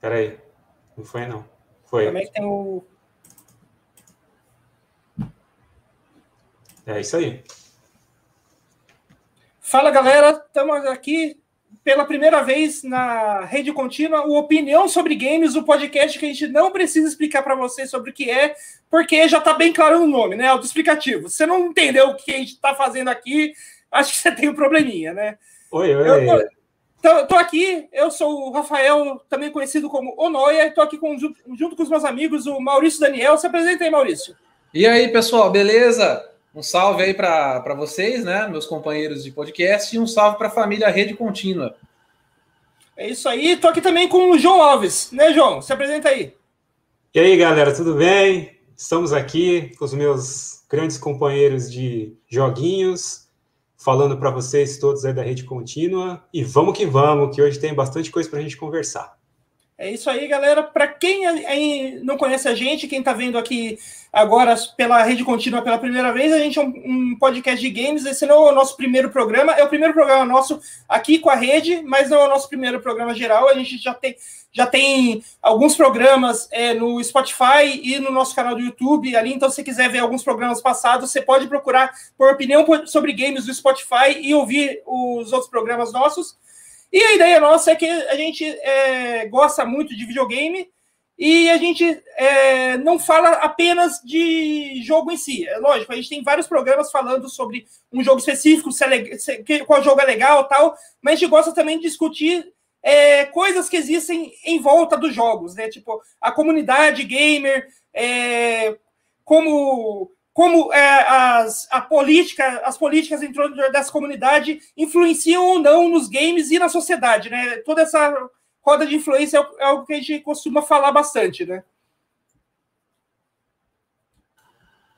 Peraí. Não foi, não. Foi. Como é que tem o. É isso aí. Fala galera, estamos aqui pela primeira vez na rede contínua o Opinião sobre Games, o podcast que a gente não precisa explicar para vocês sobre o que é, porque já está bem claro no nome, né? Autoexplicativo. Se você não entendeu o que a gente está fazendo aqui, acho que você tem um probleminha, né? Oi, oi. Eu, tô, tô aqui, eu sou o Rafael, também conhecido como Onoia, estou aqui com, junto com os meus amigos, o Maurício Daniel. Se apresenta aí, Maurício. E aí, pessoal, beleza? Um salve aí para vocês, né, meus companheiros de podcast, e um salve para a família Rede Contínua. É isso aí. Estou aqui também com o João Alves, né, João? Se apresenta aí. E aí, galera, tudo bem? Estamos aqui com os meus grandes companheiros de joguinhos, falando para vocês todos aí da Rede Contínua. E vamos que vamos, que hoje tem bastante coisa para a gente conversar. É isso aí, galera. Para quem não conhece a gente, quem está vendo aqui agora pela rede contínua pela primeira vez, a gente é um, podcast de games. Esse não é o nosso primeiro programa, é o primeiro programa nosso aqui com a rede, mas não é o nosso primeiro programa geral. A gente já tem, já tem alguns programas é, no Spotify e no nosso canal do YouTube ali. Então, se você quiser ver alguns programas passados, você pode procurar por opinião sobre games do Spotify e ouvir os outros programas nossos. E a ideia nossa é que a gente é, gosta muito de videogame e a gente é, não fala apenas de jogo em si. É lógico, a gente tem vários programas falando sobre um jogo específico, se é, se, qual jogo é legal tal, mas a gente gosta também de discutir é, coisas que existem em volta dos jogos, né? Tipo, a comunidade gamer, é, como como é, as, a política, as políticas dentro dessa comunidade influenciam ou não nos games e na sociedade, né? Toda essa roda de influência é algo que a gente costuma falar bastante, né?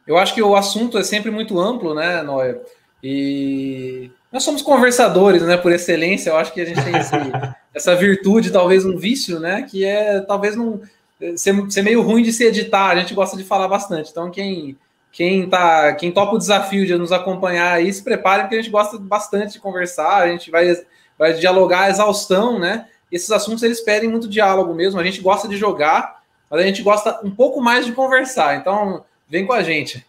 Eu acho que o assunto é sempre muito amplo, né, Noé? E nós somos conversadores, né, por excelência. Eu acho que a gente tem esse, essa virtude, talvez um vício, né, que é talvez não ser, ser meio ruim de se editar. A gente gosta de falar bastante. Então, quem quem tá, quem topa o desafio de nos acompanhar aí, se prepare, porque a gente gosta bastante de conversar, a gente vai, vai dialogar a exaustão, né? Esses assuntos eles pedem muito diálogo mesmo. A gente gosta de jogar, mas a gente gosta um pouco mais de conversar. Então, vem com a gente.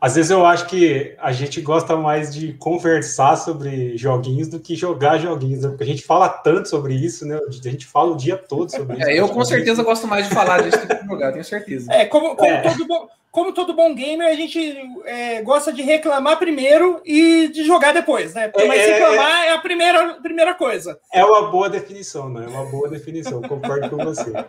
Às vezes eu acho que a gente gosta mais de conversar sobre joguinhos do que jogar joguinhos, né? porque a gente fala tanto sobre isso, né? A gente fala o dia todo sobre isso. É, eu com certeza gosto mais de falar disso do que jogar, tenho certeza. É, como, como é. todo bom como todo bom gamer, a gente é, gosta de reclamar primeiro e de jogar depois, né? Porque, mas é, reclamar é, é a primeira, primeira coisa. É uma boa definição, né? É uma boa definição, concordo com você.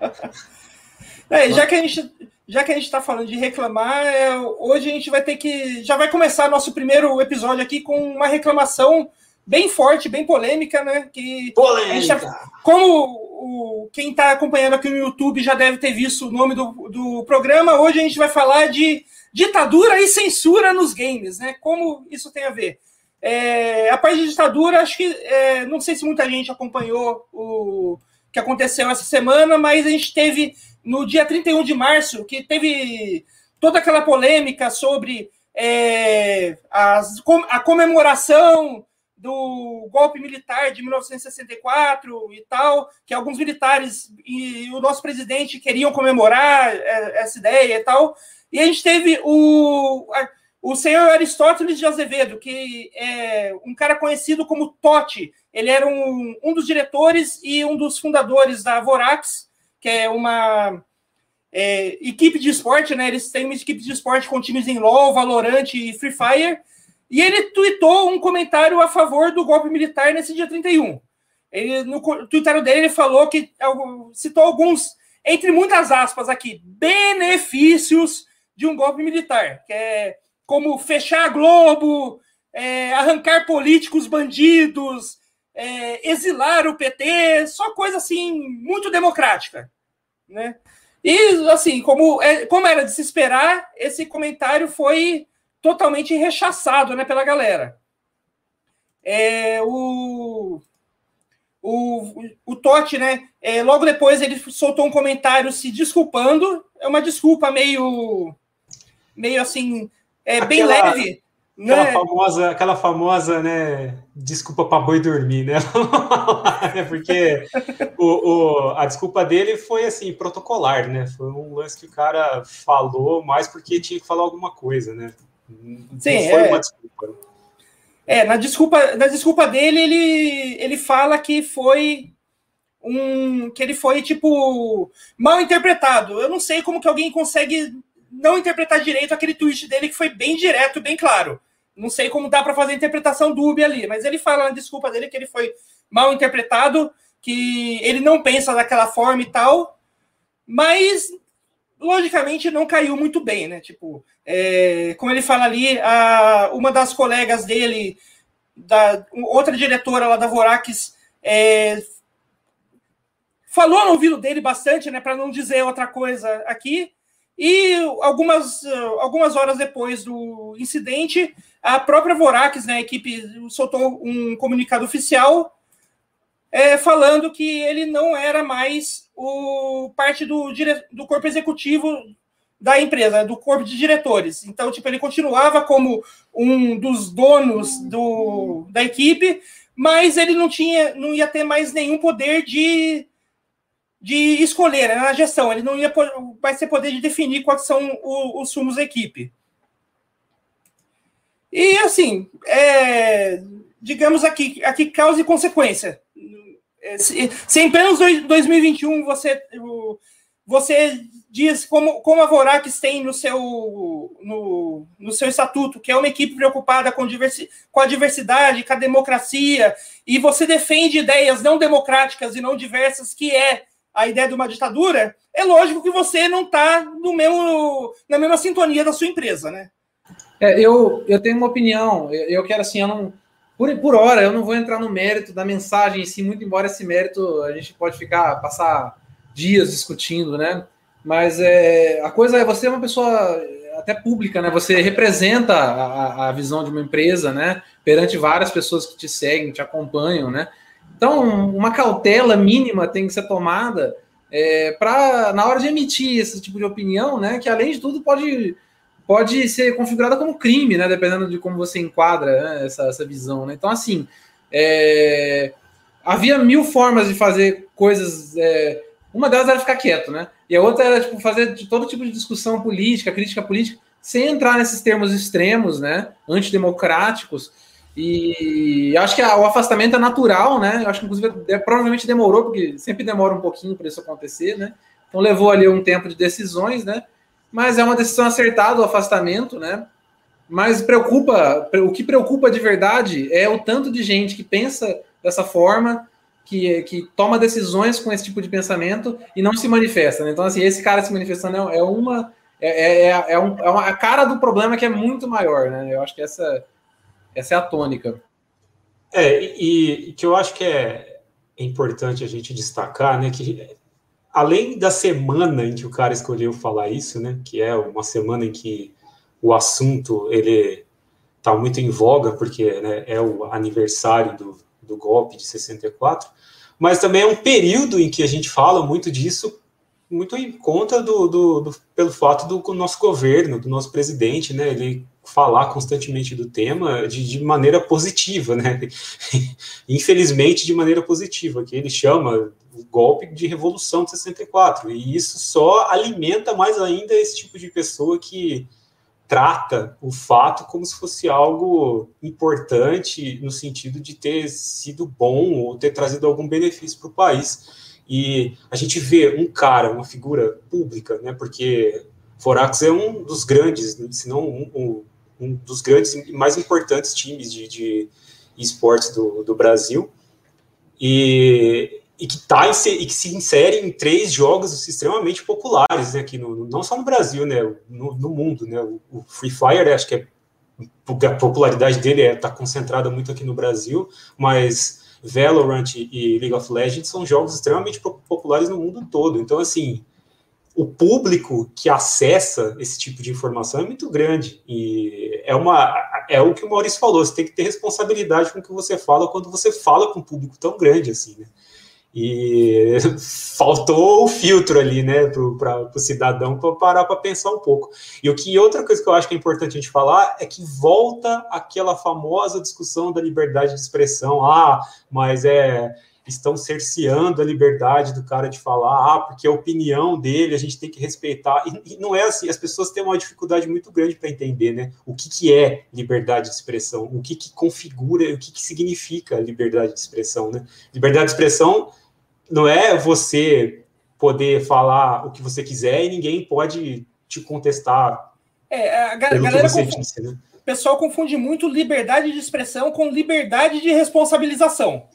É, já que a gente já que a gente está falando de reclamar, é, hoje a gente vai ter que. Já vai começar nosso primeiro episódio aqui com uma reclamação bem forte, bem polêmica, né? Que polêmica! Tá, como o, quem está acompanhando aqui no YouTube já deve ter visto o nome do, do programa. Hoje a gente vai falar de ditadura e censura nos games, né? Como isso tem a ver. É, a parte de ditadura, acho que é, não sei se muita gente acompanhou o que aconteceu essa semana, mas a gente teve no dia 31 de março, que teve toda aquela polêmica sobre é, as, a comemoração do golpe militar de 1964 e tal, que alguns militares e o nosso presidente queriam comemorar é, essa ideia e tal. E a gente teve o, o senhor Aristóteles de Azevedo, que é um cara conhecido como Totti. Ele era um, um dos diretores e um dos fundadores da Vorax, que é uma é, equipe de esporte, né? Eles têm uma equipe de esporte com times em LoL, Valorant e Free Fire. E ele tweetou um comentário a favor do golpe militar nesse dia 31. Ele, no Twitter dele, ele falou que citou alguns, entre muitas aspas aqui, benefícios de um golpe militar, que é como fechar a Globo, é, arrancar políticos bandidos, é, exilar o PT, só coisa assim, muito democrática. Né? E, assim, como, é, como era de se esperar, esse comentário foi totalmente rechaçado né, pela galera. É, o, o, o Totti, né? É, logo depois ele soltou um comentário se desculpando. É uma desculpa meio, meio assim, é, bem leve. Aquela né? famosa, aquela famosa, né? Desculpa para boi dormir, né? É porque o, o, a desculpa dele foi assim, protocolar, né? Foi um lance que o cara falou mais porque tinha que falar alguma coisa, né? Sim, Não foi é... uma desculpa. É, na desculpa, na desculpa dele, ele, ele fala que foi um. que ele foi, tipo, mal interpretado. Eu não sei como que alguém consegue não interpretar direito aquele tweet dele que foi bem direto, bem claro. Não sei como dá para fazer interpretação dúbia ali, mas ele fala na desculpa dele que ele foi mal interpretado, que ele não pensa daquela forma e tal, mas logicamente não caiu muito bem, né? Tipo, é, como ele fala ali, a, uma das colegas dele, da outra diretora lá da Vorax, é, falou no ouvido dele bastante, né? Para não dizer outra coisa aqui. E algumas, algumas horas depois do incidente, a própria Vorax, né, a equipe, soltou um comunicado oficial é, falando que ele não era mais o parte do, do corpo executivo da empresa, do corpo de diretores. Então, tipo, ele continuava como um dos donos do, da equipe, mas ele não tinha, não ia ter mais nenhum poder de de escolher né, na gestão. Ele não ia vai ser poder de definir quais são os, os sumos da equipe. E assim, é, digamos aqui, aqui causa e consequência. É, se, em plenos 2021 você, você diz como, como a Vorax tem no seu, no, no seu estatuto, que é uma equipe preocupada com, diversi, com a diversidade, com a democracia, e você defende ideias não democráticas e não diversas, que é a ideia de uma ditadura, é lógico que você não está na mesma sintonia da sua empresa, né? É, eu, eu tenho uma opinião, eu, eu quero assim, eu não, por, por hora, eu não vou entrar no mérito da mensagem em si, muito embora esse mérito a gente pode ficar, passar dias discutindo, né? Mas é, a coisa é, você é uma pessoa até pública, né? Você representa a, a visão de uma empresa, né? Perante várias pessoas que te seguem, te acompanham, né? Então, uma cautela mínima tem que ser tomada é, para, na hora de emitir esse tipo de opinião, né, que além de tudo pode, pode ser configurada como crime, né, dependendo de como você enquadra né, essa, essa visão. Né? Então, assim, é, havia mil formas de fazer coisas. É, uma delas era ficar quieto, né? E a outra era tipo, fazer todo tipo de discussão política, crítica política, sem entrar nesses termos extremos, né? Antidemocráticos e acho que o afastamento é natural, né? Eu acho que, inclusive, provavelmente demorou, porque sempre demora um pouquinho para isso acontecer, né? Então levou ali um tempo de decisões, né? Mas é uma decisão acertada o afastamento, né? Mas preocupa, o que preocupa de verdade é o tanto de gente que pensa dessa forma, que, que toma decisões com esse tipo de pensamento e não se manifesta. Né? Então, assim, esse cara se manifestando é, é uma. É, é, é, um, é uma, a cara do problema que é muito maior, né? Eu acho que essa essa é a tônica. É, e, e que eu acho que é importante a gente destacar, né, que além da semana em que o cara escolheu falar isso, né, que é uma semana em que o assunto ele está muito em voga, porque né, é o aniversário do, do golpe de 64, mas também é um período em que a gente fala muito disso, muito em conta do, do, do pelo fato do nosso governo, do nosso presidente, né, ele falar constantemente do tema de, de maneira positiva, né? Infelizmente, de maneira positiva, que ele chama o golpe de revolução de 64. E isso só alimenta mais ainda esse tipo de pessoa que trata o fato como se fosse algo importante no sentido de ter sido bom ou ter trazido algum benefício para o país. E a gente vê um cara, uma figura pública, né? Porque Forax é um dos grandes, se não um, um um dos grandes e mais importantes times de, de esportes do, do Brasil, e, e, que tá, e que se insere em três jogos extremamente populares né, aqui, no, não só no Brasil, né, no, no mundo. Né, o, o, Free Fire, acho que é, a popularidade dele está é, tá concentrada muito aqui no Brasil, mas Valorant e League of Legends são jogos extremamente populares no mundo todo. Então, assim, o público que acessa esse tipo de informação é muito grande. E é, uma, é o que o Maurício falou: você tem que ter responsabilidade com o que você fala quando você fala com um público tão grande assim, né? E faltou o filtro ali, né, para o cidadão para parar para pensar um pouco. E o que outra coisa que eu acho que é importante a gente falar é que volta aquela famosa discussão da liberdade de expressão. Ah, mas é estão cerceando a liberdade do cara de falar, ah, porque a opinião dele a gente tem que respeitar. E, e não é assim, as pessoas têm uma dificuldade muito grande para entender, né? O que, que é liberdade de expressão, o que, que configura, o que, que significa liberdade de expressão, né? Liberdade de expressão não é você poder falar o que você quiser e ninguém pode te contestar. É, a galera confunde, disse, né? O pessoal confunde muito liberdade de expressão com liberdade de responsabilização.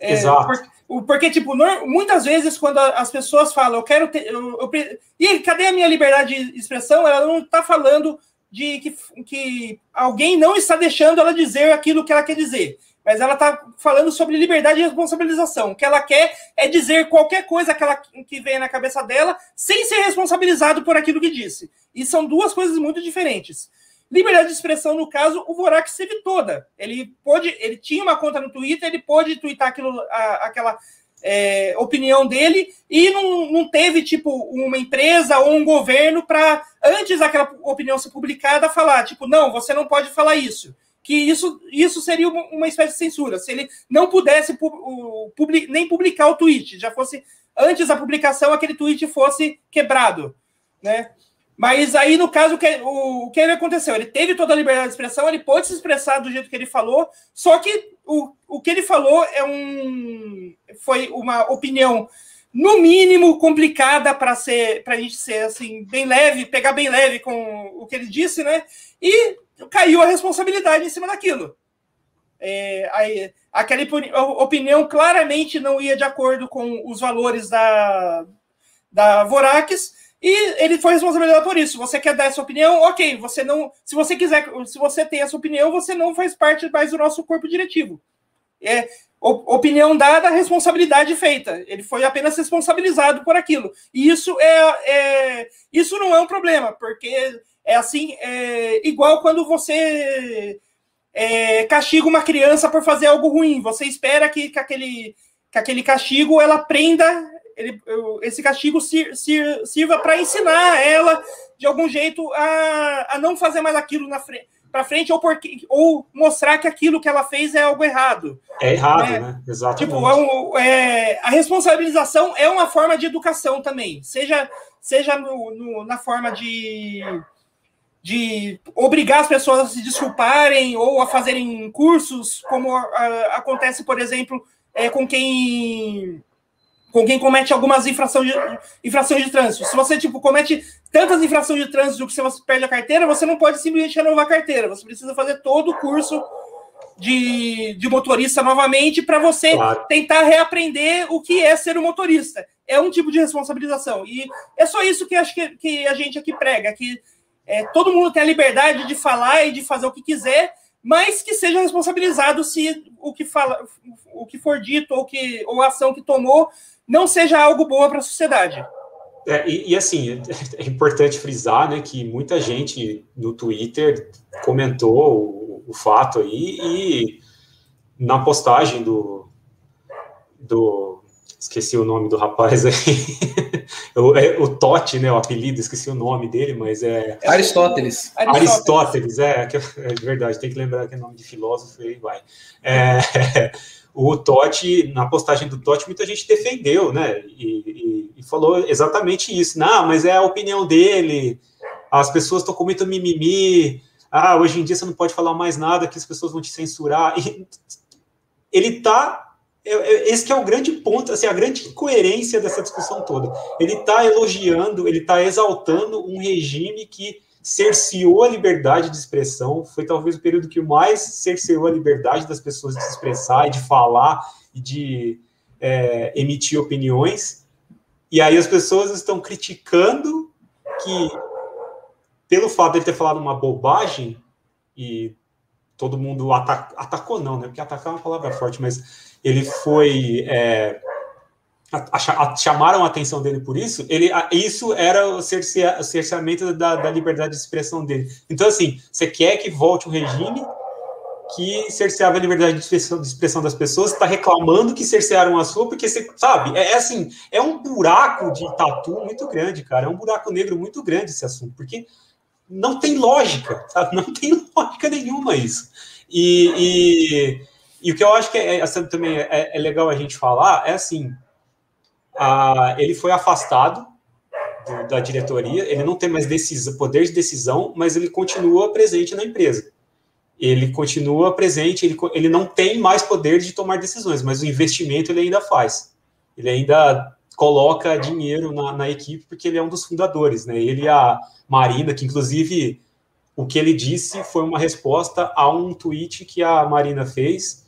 É, Exato. Porque, porque, tipo, muitas vezes quando as pessoas falam, eu quero ter. Eu, eu, e cadê a minha liberdade de expressão? Ela não está falando de que, que alguém não está deixando ela dizer aquilo que ela quer dizer. Mas ela está falando sobre liberdade e responsabilização. O que ela quer é dizer qualquer coisa que, ela, que vem na cabeça dela sem ser responsabilizado por aquilo que disse. E são duas coisas muito diferentes. Liberdade de expressão, no caso, o Vorax teve toda. Ele pôde, ele tinha uma conta no Twitter, ele pôde twittar aquilo, a, aquela é, opinião dele e não, não teve, tipo, uma empresa ou um governo para, antes daquela opinião ser publicada, falar, tipo, não, você não pode falar isso. Que isso, isso seria uma espécie de censura. Se ele não pudesse publi, nem publicar o tweet, já fosse antes da publicação, aquele tweet fosse quebrado, né? Mas aí, no caso, o que, o, o que aconteceu? Ele teve toda a liberdade de expressão, ele pôde se expressar do jeito que ele falou, só que o, o que ele falou é um foi uma opinião, no mínimo, complicada para ser para a gente ser assim, bem leve, pegar bem leve com o que ele disse, né? E caiu a responsabilidade em cima daquilo. É, aí, aquela opinião claramente não ia de acordo com os valores da, da Vorax e ele foi responsabilizado por isso. Você quer dar essa opinião? Ok, você não. Se você quiser, se você tem essa opinião, você não faz parte mais do nosso corpo diretivo. É opinião dada, responsabilidade feita. Ele foi apenas responsabilizado por aquilo. E isso é, é isso não é um problema, porque é assim, é igual quando você é, castiga uma criança por fazer algo ruim. Você espera que, que, aquele, que aquele castigo ela aprenda ele, esse castigo sir, sir, sirva para ensinar ela, de algum jeito, a, a não fazer mais aquilo na frente para frente ou, porque, ou mostrar que aquilo que ela fez é algo errado. É errado, né? né? Exatamente. Tipo, é um, é, a responsabilização é uma forma de educação também, seja, seja no, no, na forma de, de obrigar as pessoas a se desculparem ou a fazerem cursos, como a, acontece, por exemplo, é, com quem com quem comete algumas infrações de, infrações de trânsito. Se você, tipo, comete tantas infrações de trânsito que você perde a carteira, você não pode simplesmente renovar a carteira. Você precisa fazer todo o curso de, de motorista novamente para você claro. tentar reaprender o que é ser um motorista. É um tipo de responsabilização. E é só isso que acho que, que a gente aqui prega, que é, todo mundo tem a liberdade de falar e de fazer o que quiser, mas que seja responsabilizado se o que fala, o que for dito ou que ou a ação que tomou não seja algo boa para a sociedade. É, e, e, assim, é importante frisar né, que muita gente no Twitter comentou o, o fato aí e na postagem do, do. Esqueci o nome do rapaz aí. o, é, o Totti, né? O apelido, esqueci o nome dele, mas é. Aristóteles. Aristóteles, Aristóteles é, é, verdade, tem que lembrar que é nome de filósofo e vai. É, o Totti, na postagem do Totti, muita gente defendeu, né? E, e, e, falou exatamente isso. Não, mas é a opinião dele, as pessoas estão com muito mimimi, ah, hoje em dia você não pode falar mais nada que as pessoas vão te censurar. E ele tá. É, é, esse é o grande ponto, assim, a grande incoerência dessa discussão toda. Ele está elogiando, ele está exaltando um regime que cerceou a liberdade de expressão, foi talvez o período que mais cerceou a liberdade das pessoas de se expressar e de falar e de é, emitir opiniões. E aí as pessoas estão criticando que, pelo fato de ele ter falado uma bobagem, e todo mundo atacou, não, né? Porque atacar é uma palavra forte, mas ele foi. É, a, a, chamaram a atenção dele por isso, ele, isso era o, cercea, o cerceamento da, da, liberdade de expressão dele. Então, assim, você quer que volte um regime que cerceava a liberdade de expressão, de expressão das pessoas, está reclamando que cercearam a sua, porque você sabe, é, é, assim, é um buraco de tatu muito grande, cara, é um buraco negro muito grande esse assunto, porque não tem lógica, sabe? Não tem lógica nenhuma isso. E, e, e o que eu acho que é, é também é, é, legal a gente falar é assim, a, ele foi afastado do, da diretoria, ele não tem mais decisão, poder de decisão, mas ele continua presente na empresa ele continua presente, ele, ele não tem mais poder de tomar decisões, mas o investimento ele ainda faz. Ele ainda coloca dinheiro na, na equipe, porque ele é um dos fundadores, né? Ele e a Marina, que inclusive o que ele disse foi uma resposta a um tweet que a Marina fez,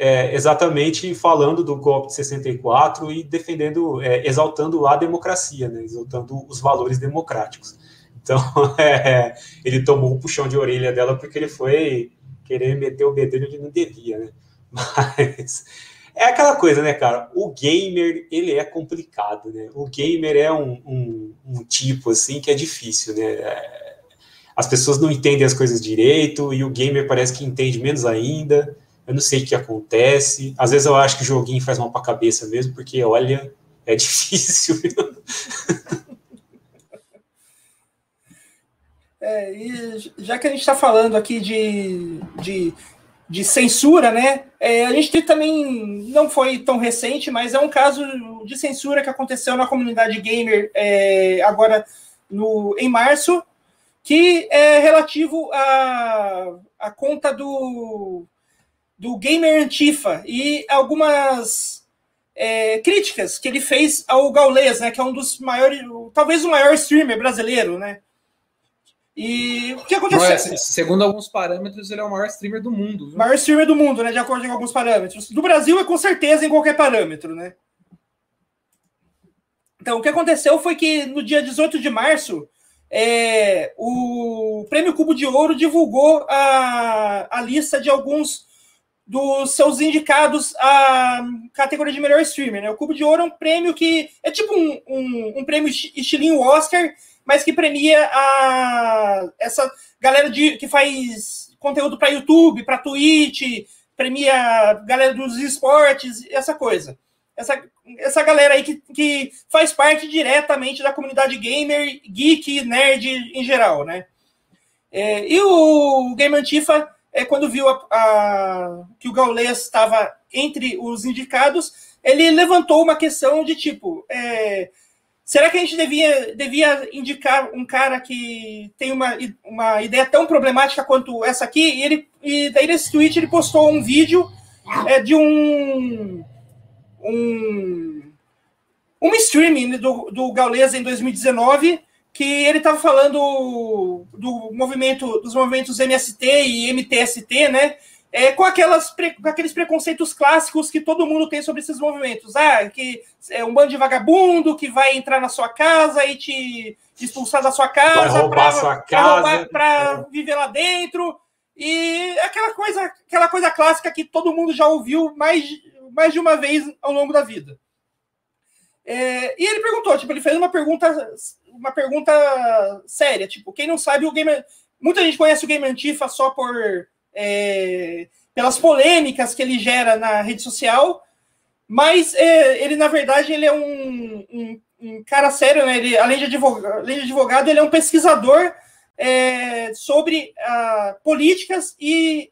é, exatamente falando do golpe de 64 e defendendo, é, exaltando a democracia, né? exaltando os valores democráticos. Então, é, ele tomou um puxão de orelha dela porque ele foi querer meter o bedelho onde não devia, né? Mas é aquela coisa, né, cara? O gamer, ele é complicado, né? O gamer é um, um, um tipo, assim, que é difícil, né? É, as pessoas não entendem as coisas direito e o gamer parece que entende menos ainda. Eu não sei o que acontece. Às vezes eu acho que o joguinho faz mal pra cabeça mesmo, porque, olha, é difícil. É, já que a gente está falando aqui de, de, de censura, né? É, a gente também não foi tão recente, mas é um caso de censura que aconteceu na comunidade gamer é, agora no, em março, que é relativo à, à conta do, do Gamer Antifa e algumas é, críticas que ele fez ao Gaules, né? Que é um dos maiores, talvez o maior streamer brasileiro, né? E o que aconteceu? É, segundo alguns parâmetros, ele é o maior streamer do mundo. Viu? Maior streamer do mundo, né? De acordo com alguns parâmetros. Do Brasil é com certeza em qualquer parâmetro, né? Então, o que aconteceu foi que no dia 18 de março, é, o Prêmio Cubo de Ouro divulgou a, a lista de alguns dos seus indicados à categoria de melhor streamer. Né? O Cubo de Ouro é um prêmio que é tipo um, um, um prêmio estilinho Oscar, mas que premia a essa galera de, que faz conteúdo para YouTube, para Twitch, premia a galera dos esportes, essa coisa. Essa, essa galera aí que, que faz parte diretamente da comunidade gamer, geek, nerd em geral, né? É, e o Game Antifa, é, quando viu a, a, que o Gaules estava entre os indicados, ele levantou uma questão de tipo: é, Será que a gente devia, devia indicar um cara que tem uma, uma ideia tão problemática quanto essa aqui? E, ele, e daí nesse tweet ele postou um vídeo é, de um, um, um streaming do, do Gaules em 2019 que ele estava falando do movimento dos movimentos MST e MTST, né? é, com, aquelas, com aqueles preconceitos clássicos que todo mundo tem sobre esses movimentos. Ah, que é um bando de vagabundo que vai entrar na sua casa e te, expulsar da sua casa para viver lá dentro. E aquela coisa, aquela coisa clássica que todo mundo já ouviu mais, mais de uma vez ao longo da vida. É, e ele perguntou, tipo, ele fez uma pergunta, uma pergunta séria, tipo, quem não sabe o Game, muita gente conhece o Game Antifa só por é, pelas polêmicas que ele gera na rede social, mas é, ele, na verdade, ele é um, um, um cara sério, né? Ele, além, de advogado, além de advogado, ele é um pesquisador é, sobre uh, políticas e,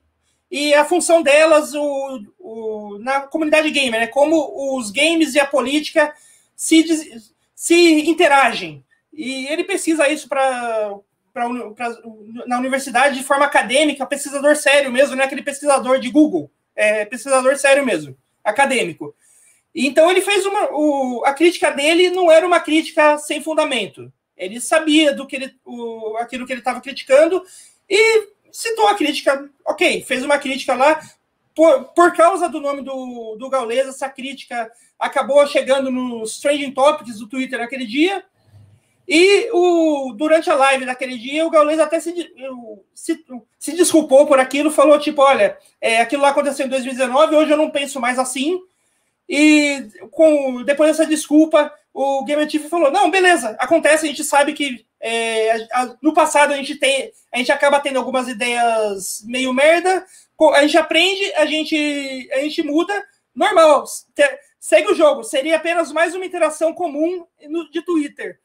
e a função delas o, o, na comunidade gamer, né? Como os games e a política se, se interagem. E ele pesquisa isso para na universidade de forma acadêmica, pesquisador sério mesmo, não é aquele pesquisador de Google, é pesquisador sério mesmo, acadêmico. Então ele fez uma. O, a crítica dele não era uma crítica sem fundamento. Ele sabia do que ele, o, aquilo que ele estava criticando e citou a crítica. Ok, fez uma crítica lá. Por, por causa do nome do, do Gaules, essa crítica acabou chegando nos trending topics do Twitter naquele dia. E o, durante a live daquele dia, o Gaules até se, se, se, desculpou por aquilo, falou tipo, olha, é, aquilo lá aconteceu em 2019, hoje eu não penso mais assim. E com depois dessa desculpa, o Game TV falou, não, beleza, acontece, a gente sabe que é, a, no passado a gente tem, a gente acaba tendo algumas ideias meio merda, a gente aprende, a gente, a gente muda, normal, segue o jogo. Seria apenas mais uma interação comum no, de Twitter.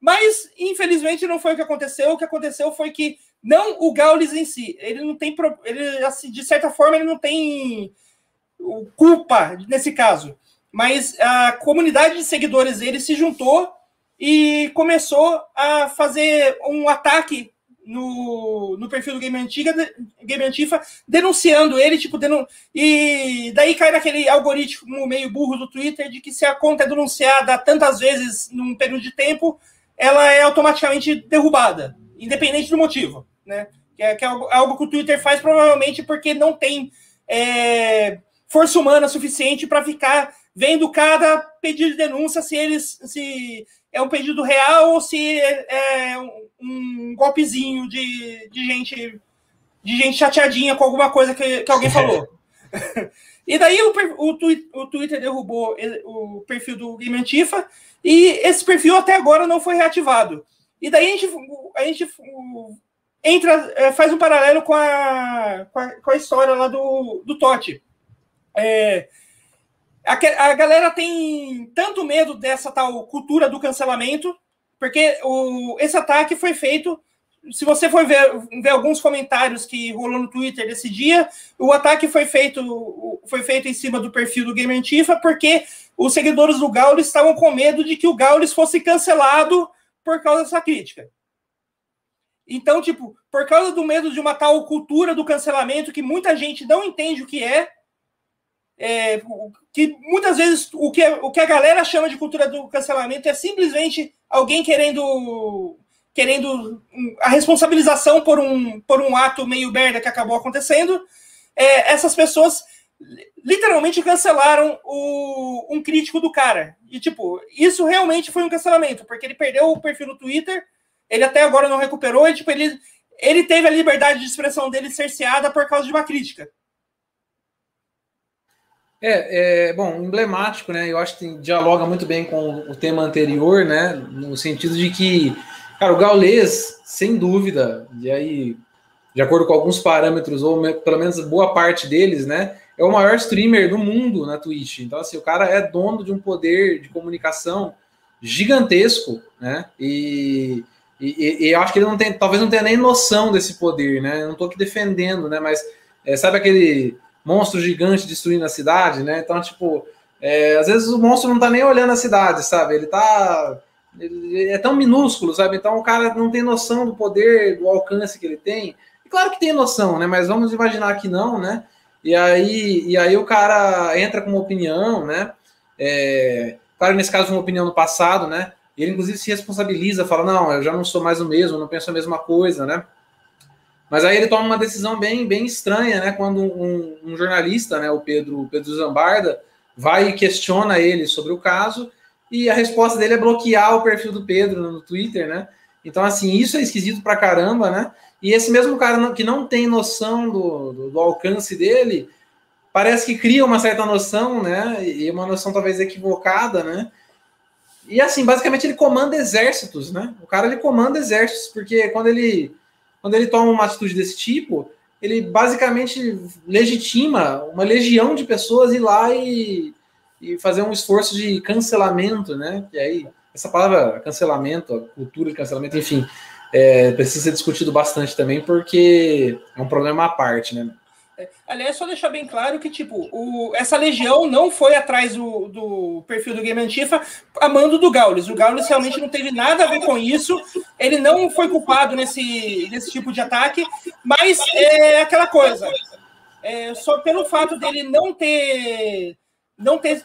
Mas, infelizmente, não foi o que aconteceu. O que aconteceu foi que não o Gaules em si. Ele não tem. Ele, assim, de certa forma, ele não tem culpa nesse caso. Mas a comunidade de seguidores dele se juntou e começou a fazer um ataque no, no perfil do Game Antiga, Game Antifa, denunciando ele, tipo, denun... e daí cai naquele algoritmo meio burro do Twitter de que se a conta é denunciada tantas vezes num período de tempo, ela é automaticamente derrubada, independente do motivo, né? Que é, que é algo que o Twitter faz provavelmente porque não tem é, força humana suficiente para ficar vendo cada pedido de denúncia se eles se é um pedido real ou se é, é um, um, golpezinho de, de gente de gente chateadinha com alguma coisa que, que alguém falou. e daí o, o, o, Twitter derrubou o perfil do Game Antifa e esse perfil até agora não foi reativado. E daí a gente, a gente entra, é, faz um paralelo com a, com a, com a história lá do, do Totti. É, a, a galera tem tanto medo dessa tal cultura do cancelamento, porque o, esse ataque foi feito. Se você for ver, ver alguns comentários que rolou no Twitter desse dia, o ataque foi feito, foi feito em cima do perfil do Game Antifa, porque os seguidores do Gaules estavam com medo de que o Gaules fosse cancelado por causa dessa crítica. Então, tipo, por causa do medo de uma tal cultura do cancelamento que muita gente não entende o que é, é, que muitas vezes o que, o que a galera chama de cultura do cancelamento é simplesmente alguém querendo querendo a responsabilização por um, por um ato meio merda que acabou acontecendo. É, essas pessoas literalmente cancelaram o, um crítico do cara. E, tipo, isso realmente foi um cancelamento, porque ele perdeu o perfil no Twitter, ele até agora não recuperou, e, tipo, ele, ele teve a liberdade de expressão dele cerceada por causa de uma crítica. É, é, bom, emblemático, né? Eu acho que dialoga muito bem com o tema anterior, né? No sentido de que, cara, o Gaules, sem dúvida, e aí, de acordo com alguns parâmetros, ou pelo menos boa parte deles, né? É o maior streamer do mundo na Twitch. Então, assim, o cara é dono de um poder de comunicação gigantesco, né? E, e, e eu acho que ele não tem, talvez não tenha nem noção desse poder, né? Eu não tô aqui defendendo, né? Mas é, sabe aquele monstro gigante destruindo a cidade, né? Então, tipo, é, às vezes o monstro não tá nem olhando a cidade, sabe? Ele tá. É tão minúsculo, sabe? Então o cara não tem noção do poder, do alcance que ele tem. E claro que tem noção, né? Mas vamos imaginar que não, né? E aí, e aí o cara entra com uma opinião, né? É, claro, nesse caso, uma opinião no passado, né? Ele, inclusive, se responsabiliza, fala: não, eu já não sou mais o mesmo, não penso a mesma coisa, né? Mas aí ele toma uma decisão bem, bem estranha, né? Quando um, um jornalista, né, o Pedro, Pedro Zambarda, vai e questiona ele sobre o caso, e a resposta dele é bloquear o perfil do Pedro no Twitter, né? Então, assim, isso é esquisito pra caramba, né? E esse mesmo cara que não tem noção do, do, do alcance dele, parece que cria uma certa noção, né? E uma noção talvez equivocada, né? E assim, basicamente ele comanda exércitos, né? O cara ele comanda exércitos, porque quando ele quando ele toma uma atitude desse tipo, ele basicamente legitima uma legião de pessoas ir lá e, e fazer um esforço de cancelamento, né? E aí, essa palavra cancelamento, cultura de cancelamento, enfim, é, precisa ser discutido bastante também, porque é um problema à parte, né? É, aliás, só deixar bem claro que, tipo, o, essa legião não foi atrás do, do perfil do Game Antifa a mando do Gaules. O Gaules realmente não teve nada a ver com isso. Ele não foi culpado nesse, nesse tipo de ataque, mas é aquela coisa. É, só pelo fato dele não ter não ter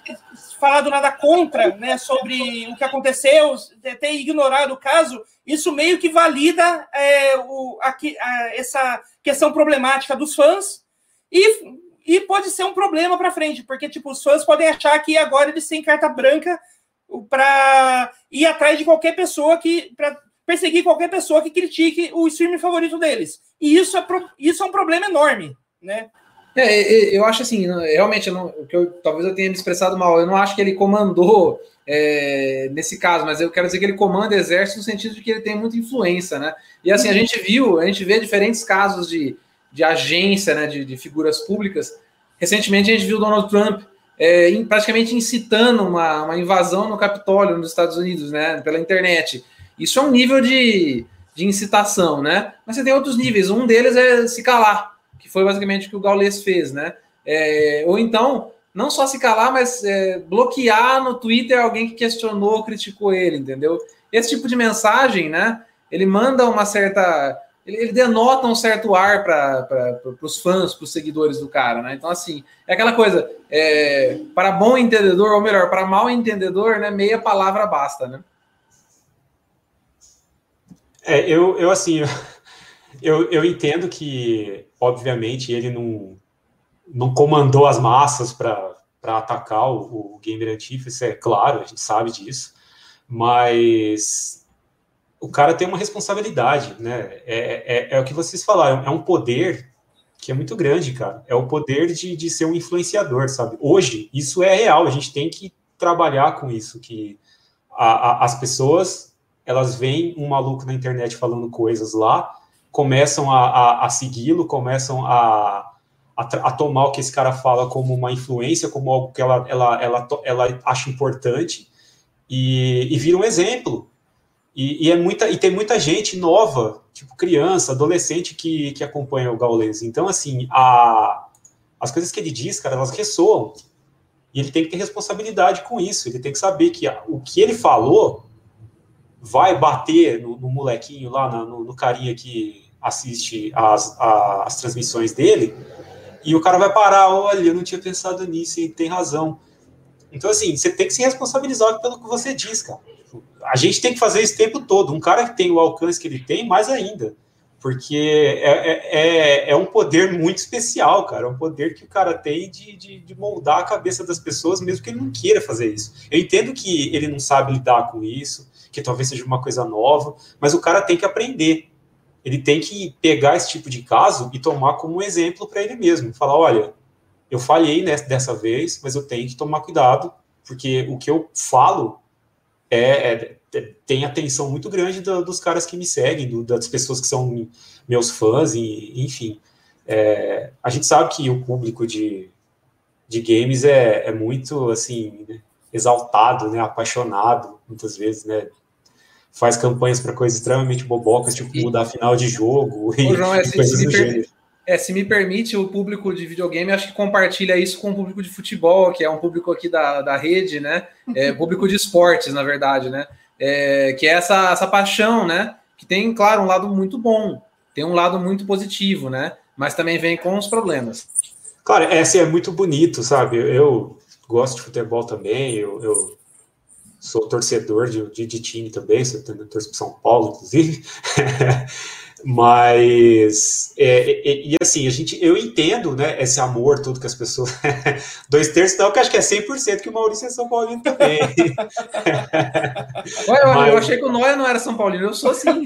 falado nada contra né, sobre o que aconteceu, ter ignorado o caso, isso meio que valida é, o, a, a, essa questão problemática dos fãs e, e pode ser um problema para frente, porque tipo, os fãs podem achar que agora eles têm carta branca para ir atrás de qualquer pessoa que. para perseguir qualquer pessoa que critique o streaming favorito deles. E isso é, isso é um problema enorme, né? É, eu acho assim, realmente, eu não, o que eu, talvez eu tenha me expressado mal, eu não acho que ele comandou é, nesse caso, mas eu quero dizer que ele comanda exército no sentido de que ele tem muita influência, né? E assim, a gente viu, a gente vê diferentes casos de de agência, né, de, de, figuras públicas. Recentemente a gente viu Donald Trump é, in, praticamente incitando uma, uma, invasão no Capitólio nos Estados Unidos, né, pela internet. Isso é um nível de, de incitação, né? Mas você tem outros níveis. Um deles é se calar, que foi basicamente o que o Gaules fez, né? É, ou então, não só se calar, mas é, bloquear no Twitter alguém que questionou, criticou ele, entendeu? Esse tipo de mensagem, né? Ele manda uma certa. Ele, ele denota um certo ar para os fãs, para os seguidores do cara, né? Então, assim, é aquela coisa. É, para bom entendedor, ou melhor, para mal entendedor, né? Meia palavra basta, né? É, eu, eu assim, eu, eu entendo que, obviamente, ele não, não comandou as massas para atacar o, o Gamer Antífice, é claro, a gente sabe disso, mas o cara tem uma responsabilidade, né? É, é, é o que vocês falaram, é um poder que é muito grande, cara. É o poder de, de ser um influenciador, sabe? Hoje, isso é real, a gente tem que trabalhar com isso, que a, a, as pessoas elas veem um maluco na internet falando coisas lá, começam a, a, a segui-lo, começam a, a, a, tomar o que esse cara fala como uma influência, como algo que ela, ela, ela, ela acha importante, e, e vira um exemplo. E, e, é muita, e tem muita gente nova, tipo criança, adolescente, que, que acompanha o Gaules. Então, assim, a, as coisas que ele diz, cara, elas ressoam. E ele tem que ter responsabilidade com isso. Ele tem que saber que o que ele falou vai bater no, no molequinho lá, no, no, carinha que assiste as, as transmissões dele, e o cara vai parar, olha, eu não tinha pensado nisso e tem razão. Então, assim, você tem que se responsabilizar pelo que você diz, cara. A gente tem que fazer isso o tempo todo. Um cara que tem o alcance que ele tem, mais ainda. Porque é, é, é, é um poder muito especial, cara. É um poder que o cara tem de, de, de, moldar a cabeça das pessoas, mesmo que ele não queira fazer isso. Eu entendo que ele não sabe lidar com isso, que talvez seja uma coisa nova, mas o cara tem que aprender. Ele tem que pegar esse tipo de caso e tomar como exemplo para ele mesmo. Falar: olha, eu falhei nessa, dessa vez, mas eu tenho que tomar cuidado, porque o que eu falo é, é, é tem atenção muito grande do, dos caras que me seguem, do, das pessoas que são meus fãs, e, enfim. É, a gente sabe que o público de, de games é, é muito assim né, exaltado, né, apaixonado muitas vezes, né, faz campanhas para coisas extremamente bobocas, tipo mudar a final de jogo e, João, é, e coisas do gênero. É, se me permite, o público de videogame acho que compartilha isso com o público de futebol, que é um público aqui da, da rede, né? É, público de esportes, na verdade, né? É, que é essa, essa paixão, né? Que tem, claro, um lado muito bom, tem um lado muito positivo, né? Mas também vem com os problemas. Claro, é, assim, é muito bonito, sabe? Eu gosto de futebol também, eu, eu sou torcedor de, de, de time também, sou torcedor para São Paulo, inclusive. Mas, é, é, e assim, a gente, eu entendo, né, esse amor todo que as pessoas. Dois terços, não, que acho que é 100% que o Maurício é São Paulino também. Olha, Mas... eu achei que o Noia não era São Paulino, eu sou sim.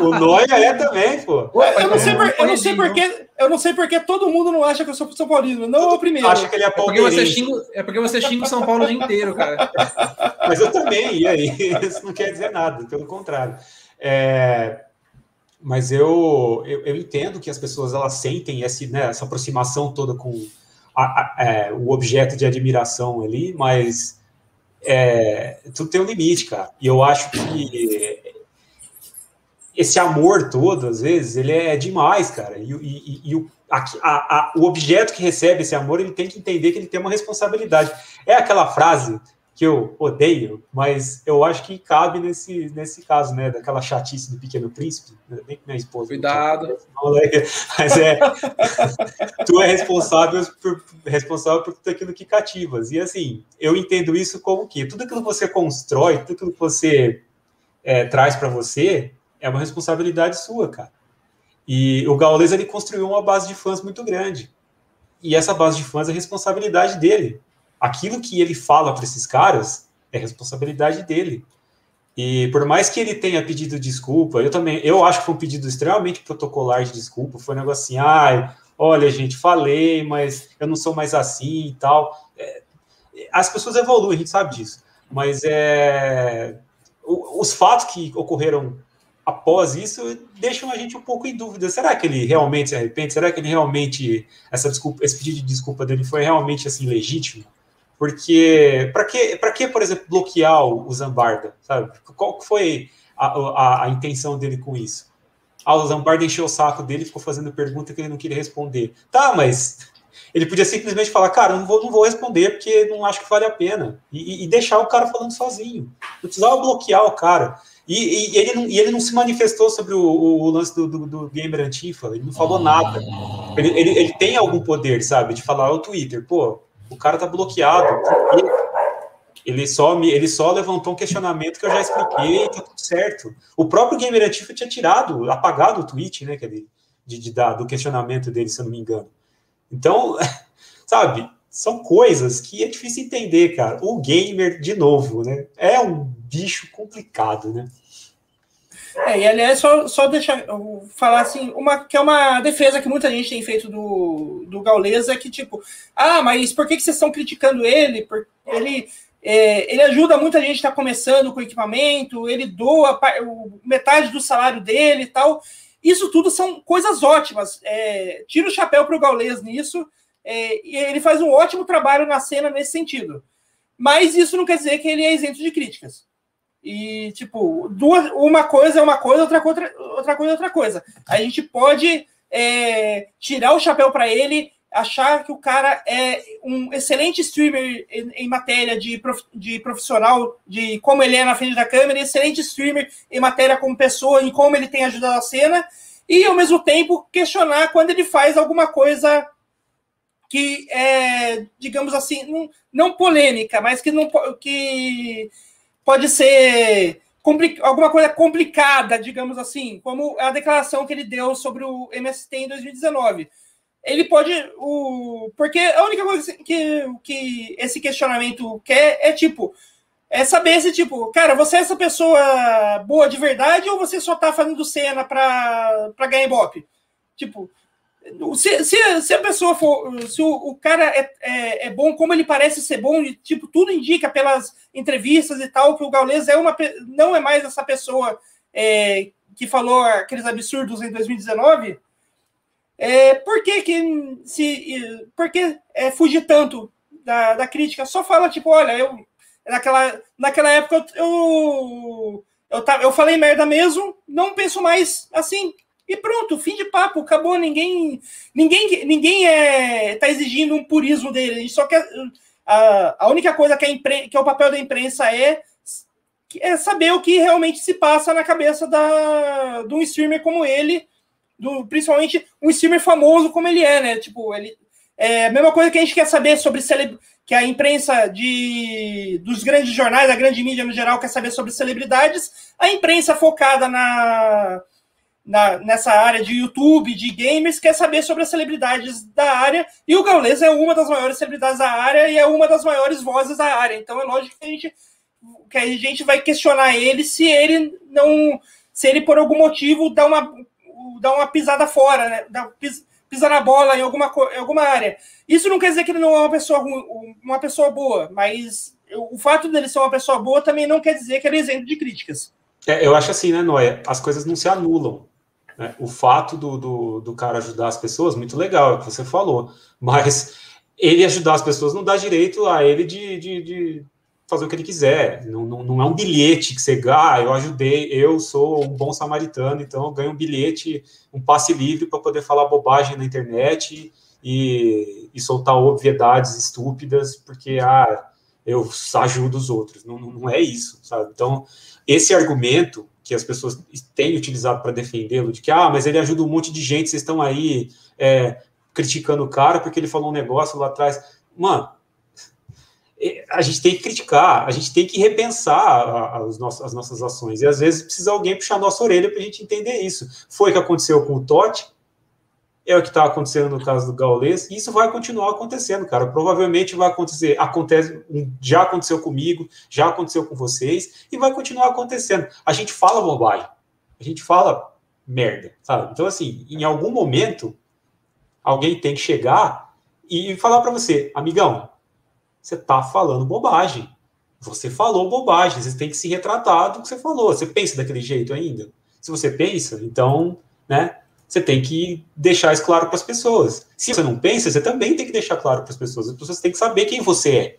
o Noia é também, pô. Eu não sei, por, eu não sei porque. Eu não sei porque todo mundo não acha que eu sou São Paulino. Não é o primeiro. Acha que ele é, é porque você xinga, É porque você xinga o São Paulo o dia inteiro, cara. Mas eu também, e aí? Isso não quer dizer nada, pelo contrário. É, mas eu, eu, eu, entendo que as pessoas elas sentem esse, né, essa aproximação toda com a, a, é, o objeto de admiração ali, mas é, tudo tem um limite, cara. E eu acho que esse amor todo, às vezes, ele é demais, cara. E, e, e o, a, o objeto que recebe esse amor, ele tem que entender que ele tem uma responsabilidade. É aquela frase que eu odeio, mas eu acho que cabe nesse, nesse caso, né? Daquela chatice do Pequeno Príncipe. Né, bem que minha esposa. Cuidado. Né, mas é. tu é responsável por, responsável por tudo aquilo que cativas. E assim, eu entendo isso como que tudo aquilo que você constrói, tudo aquilo que você é, traz para você, é uma responsabilidade sua, cara. E o Gaules ele construiu uma base de fãs muito grande. E essa base de fãs é responsabilidade dele aquilo que ele fala para esses caras é responsabilidade dele. E por mais que ele tenha pedido desculpa, eu também, eu acho que foi um pedido extremamente protocolar de desculpa, foi um negócio assim, ai, olha, gente, falei, mas eu não sou mais assim e tal. É, as pessoas evoluem, a gente sabe disso. Mas é, os fatos que ocorreram após isso, deixam a gente um pouco em dúvida. Será que ele realmente se arrepende? Será que ele realmente, essa desculpa, esse pedido de desculpa dele foi realmente assim legítimo? Porque, para que, que, por exemplo, bloquear o Zambarda? Sabe? Qual foi a, a, a intenção dele com isso? Ah, o Zambarda encheu o saco dele, ficou fazendo pergunta que ele não queria responder. Tá, mas ele podia simplesmente falar, cara, não vou, não vou responder porque não acho que vale a pena. E, e deixar o cara falando sozinho. Não precisava bloquear o cara. E, e, ele, não, e ele não se manifestou sobre o, o lance do, do, do, Gamer Antifa, ele não falou nada. Ele, ele, ele tem algum poder, sabe, de falar ao Twitter, pô, o cara tá bloqueado. Ele só, me, ele só levantou um questionamento que eu já expliquei tá tudo certo. O próprio Gamer Antifa tinha tirado, apagado o tweet, né, que ele, de, de, da, do questionamento dele, se eu não me engano. Então, sabe, são coisas que é difícil entender, cara. O gamer, de novo, né? É um bicho complicado, né? É, e aliás, só, só deixar falar assim, uma, que é uma defesa que muita gente tem feito do, do Gaules é que, tipo, ah, mas por que, que vocês estão criticando ele? Porque ele, é, ele ajuda muita gente que está começando com equipamento, ele doa metade do salário dele e tal. Isso tudo são coisas ótimas. É, tira o chapéu para o Gaules nisso. É, e ele faz um ótimo trabalho na cena nesse sentido. Mas isso não quer dizer que ele é isento de críticas. E, tipo, duas, uma coisa é uma coisa, outra, outra, outra coisa é outra coisa. A gente pode é, tirar o chapéu para ele, achar que o cara é um excelente streamer em, em matéria de, prof, de profissional, de como ele é na frente da câmera, excelente streamer em matéria como pessoa, em como ele tem ajudado a cena, e ao mesmo tempo questionar quando ele faz alguma coisa que é, digamos assim, não, não polêmica, mas que, não, que pode ser alguma coisa complicada, digamos assim, como a declaração que ele deu sobre o MST em 2019. Ele pode. O, porque a única coisa que, que esse questionamento quer é tipo. É saber se, tipo, cara, você é essa pessoa boa de verdade ou você só tá fazendo cena pra, pra ganhar Ibope? Tipo, se, se, se, a pessoa for. Se o, o cara é, é, é, bom como ele parece ser bom, e, tipo, tudo indica pelas entrevistas e tal, que o Gaules é uma, não é mais essa pessoa é, que falou aqueles absurdos em 2019. É, por que, que se. Por que é, fugir tanto da, da crítica? Só fala, tipo, olha, eu. Naquela, naquela época eu, eu, eu, eu falei merda mesmo, não penso mais assim e pronto, fim de papo, acabou. Ninguém ninguém ninguém é, tá exigindo um purismo dele. A gente só quer. A, a única coisa que, a que é o papel da imprensa é, é saber o que realmente se passa na cabeça da, de um streamer como ele, do, principalmente um streamer famoso como ele é, né? Tipo, ele. É a mesma coisa que a gente quer saber sobre que a imprensa de, dos grandes jornais, a grande mídia no geral, quer saber sobre celebridades. A imprensa focada na, na, nessa área de YouTube, de gamers, quer saber sobre as celebridades da área, e o Gaules é uma das maiores celebridades da área e é uma das maiores vozes da área. Então é lógico que a gente, que a gente vai questionar ele se ele não. Se ele, por algum motivo, dá uma, dá uma pisada fora, né? Dá, pis, pisa na bola em alguma, em alguma área. Isso não quer dizer que ele não é uma pessoa, uma pessoa boa, mas o fato dele ser uma pessoa boa também não quer dizer que ele é isento de críticas. É, eu acho assim, né, Noé? As coisas não se anulam. Né? O fato do, do, do, cara ajudar as pessoas, muito legal, é o que você falou, mas ele ajudar as pessoas não dá direito a ele de, de, de fazer o que ele quiser. Não, não, não, é um bilhete que você ganha, ah, eu ajudei, eu sou um bom samaritano, então eu ganho um bilhete, um passe livre para poder falar bobagem na internet e, e soltar obviedades estúpidas, porque ah, eu ajudo os outros. Não, não é isso, sabe? Então, esse argumento que as pessoas têm utilizado para defendê-lo, de que, ah, mas ele ajuda um monte de gente, vocês estão aí é, criticando o cara porque ele falou um negócio lá atrás. Mano, a gente tem que criticar, a gente tem que repensar as nossas, as nossas ações, e às vezes precisa alguém puxar a nossa orelha para a gente entender isso. Foi o que aconteceu com o Totti, é o que está acontecendo no caso do Gaules, e isso vai continuar acontecendo, cara. Provavelmente vai acontecer, acontece, já aconteceu comigo, já aconteceu com vocês, e vai continuar acontecendo. A gente fala bobagem, a gente fala merda, sabe? Então, assim, em algum momento, alguém tem que chegar e falar para você, amigão, você tá falando bobagem. Você falou bobagem, você tem que se retratar do que você falou. Você pensa daquele jeito ainda? Se você pensa, então, né, você tem que deixar isso claro para as pessoas. Se você não pensa, você também tem que deixar claro para as pessoas. As pessoas têm que saber quem você é.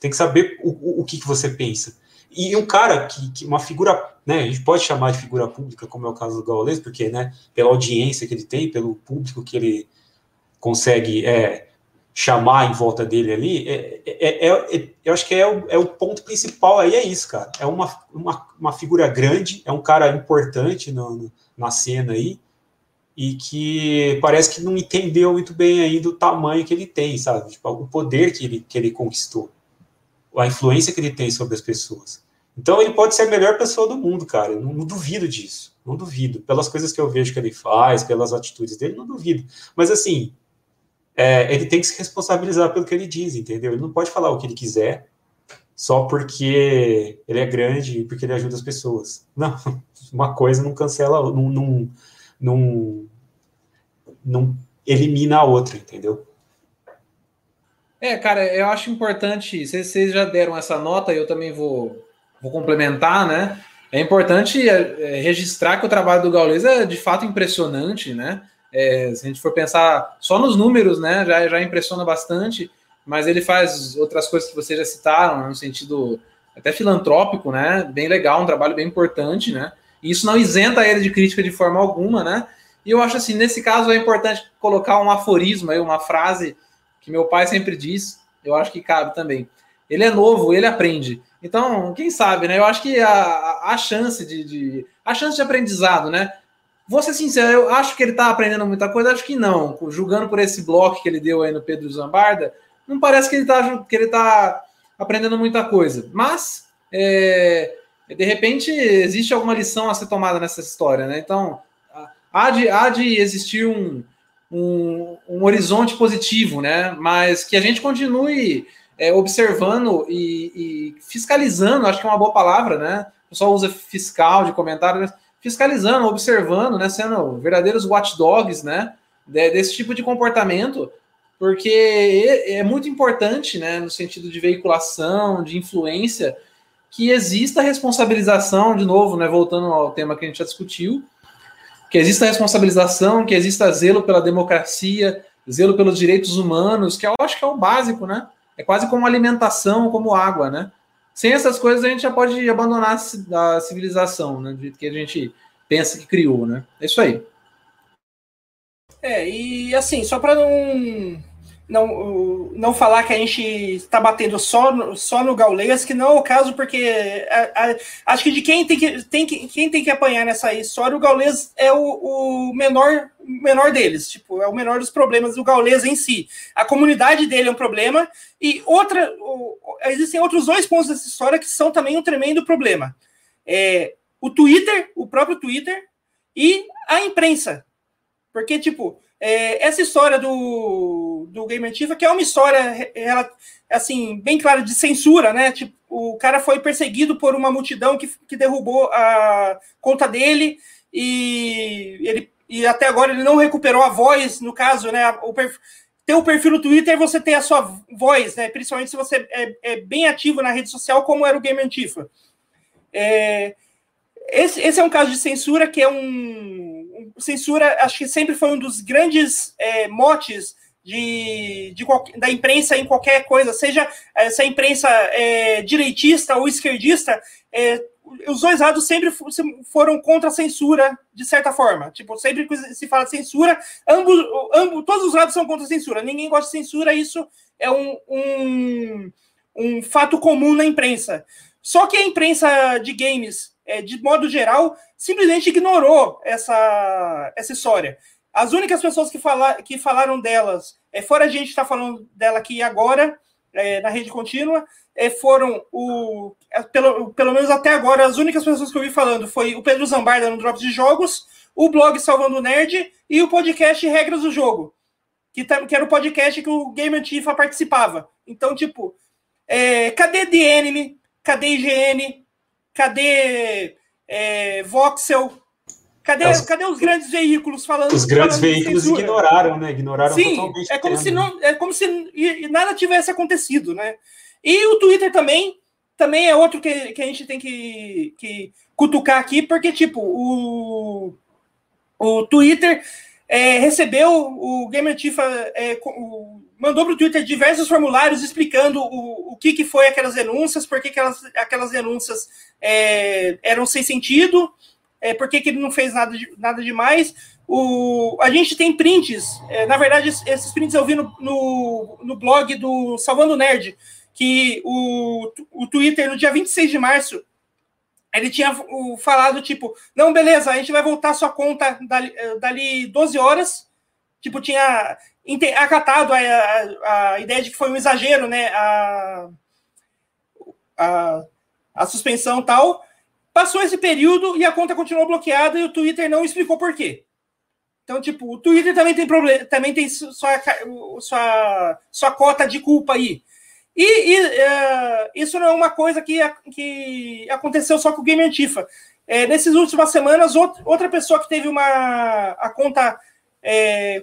Tem que saber o, o, que, que você pensa. E um cara que, que, uma figura, né, a gente pode chamar de figura pública, como é o caso do Gaules, porque, né, pela audiência que ele tem, pelo público que ele consegue é, chamar em volta dele ali, é, é, é, é eu acho que é o, é o ponto principal aí, é isso, cara. É uma, uma, uma figura grande, é um cara importante no, no, na cena aí, e que parece que não entendeu muito bem ainda o tamanho que ele tem, sabe? Tipo, o poder que ele, que ele conquistou, a influência que ele tem sobre as pessoas. Então ele pode ser a melhor pessoa do mundo, cara. Eu não, não, duvido disso. Não duvido. Pelas coisas que eu vejo que ele faz, pelas atitudes dele, não duvido. Mas assim, é, ele tem que se responsabilizar pelo que ele diz, entendeu? Ele não pode falar o que ele quiser só porque ele é grande e porque ele ajuda as pessoas. Não, uma coisa não cancela, não, não, não, não elimina a outra, entendeu? É, cara, eu acho importante. Vocês já deram essa nota, eu também vou vou complementar, né? É importante é, é, registrar que o trabalho do Gaules é de fato impressionante, né? É, se a gente for pensar só nos números, né, já, já impressiona bastante, mas ele faz outras coisas que vocês já citaram, no sentido até filantrópico, né? Bem legal, um trabalho bem importante, né? Isso não isenta ele de crítica de forma alguma, né? E eu acho assim, nesse caso é importante colocar um aforismo aí, uma frase que meu pai sempre diz, eu acho que cabe também. Ele é novo, ele aprende. Então, quem sabe, né? Eu acho que a, a chance de, de, a chance de aprendizado, né? Vou ser sincero, eu acho que ele está aprendendo muita coisa, acho que não. Julgando por esse bloco que ele deu aí no Pedro Zambarda, não parece que ele está que ele tá aprendendo muita coisa. Mas, é, de repente, existe alguma lição a ser tomada nessa história, né? Então, há de, há de existir um, um, um horizonte positivo, né? Mas que a gente continue é, observando e, e, fiscalizando, acho que é uma boa palavra, né? O pessoal usa fiscal de comentário, fiscalizando, observando, né? Sendo verdadeiros watchdogs, né? desse tipo de comportamento, porque é muito importante, né? No sentido de veiculação, de influência, que exista responsabilização, de novo, né? Voltando ao tema que a gente já discutiu, que exista responsabilização, que exista zelo pela democracia, zelo pelos direitos humanos, que eu acho que é o básico, né? É quase como alimentação, como água, né? Sem essas coisas a gente já pode abandonar a civilização, né? Do jeito que a gente pensa que criou, né? É isso aí. É, e assim, só para não não, não falar que a gente está batendo só no, só no Gaules, que não é o caso, porque a, a, acho que de quem tem que, tem que, quem tem que apanhar nessa história, o Gaules é o, o menor, menor deles, tipo, é o menor dos problemas do Gaules em si. A comunidade dele é um problema, e outra, existem outros dois pontos dessa história que são também um tremendo problema. É, o Twitter, o próprio Twitter, e a imprensa. Porque, tipo, é, essa história do, do Game Antifa, que é uma história assim, bem clara de censura, né? Tipo, o cara foi perseguido por uma multidão que, que derrubou a conta dele e ele e até agora ele não recuperou a voz, no caso, né? O ter o perfil no Twitter você tem a sua voz, né? Principalmente se você é, é bem ativo na rede social, como era o Game Antifa. É, esse, esse é um caso de censura que é um. Censura, acho que sempre foi um dos grandes é, motes de, de, da imprensa em qualquer coisa, seja essa imprensa é, direitista ou esquerdista, é, os dois lados sempre foram contra a censura, de certa forma. Tipo, sempre que se fala censura, ambos, ambos, todos os lados são contra a censura. Ninguém gosta de censura, isso é um, um, um fato comum na imprensa. Só que a imprensa de games é, de modo geral, simplesmente ignorou essa, essa história. As únicas pessoas que, fala, que falaram delas, é, fora a gente está falando dela aqui agora, é, na rede contínua, é, foram o. É, pelo, pelo menos até agora, as únicas pessoas que eu vi falando foi o Pedro Zambarda no Drops de Jogos, o blog Salvando Nerd e o podcast Regras do Jogo, que, tá, que era o podcast que o Game Antifa participava. Então, tipo, é, cadê Enemy? Cadê IGN? Cadê é, Voxel? Cadê, As... cadê os grandes veículos falando? Os grandes falando veículos ignoraram, né? Ignoraram Sim, totalmente. É como se não, é como se nada tivesse acontecido, né? E o Twitter também, também é outro que, que a gente tem que, que cutucar aqui, porque, tipo, o, o Twitter é, recebeu, o Gamer Tifa é, mandou para o Twitter diversos formulários explicando o, o que, que foi aquelas denúncias, por que aquelas, aquelas denúncias é, eram sem sentido, é, por que, ele não fez nada, de, nada demais. O, a gente tem prints, é, na verdade, esses prints eu vi no, no, no blog do Salvando Nerd, que o, o Twitter, no dia 26 de março, ele tinha falado, tipo, não, beleza, a gente vai voltar sua conta dali, dali 12 horas. Tipo, tinha acatado a, a, a, ideia de que foi um exagero, né? A, a, a suspensão tal. Passou esse período e a conta continuou bloqueada e o Twitter não explicou por quê. Então, tipo, o Twitter também tem problema, também tem sua, sua, sua cota de culpa aí. E, e uh, isso não é uma coisa que, que aconteceu só com o Game Antifa. É, nessas últimas semanas, outra pessoa que teve uma a conta é,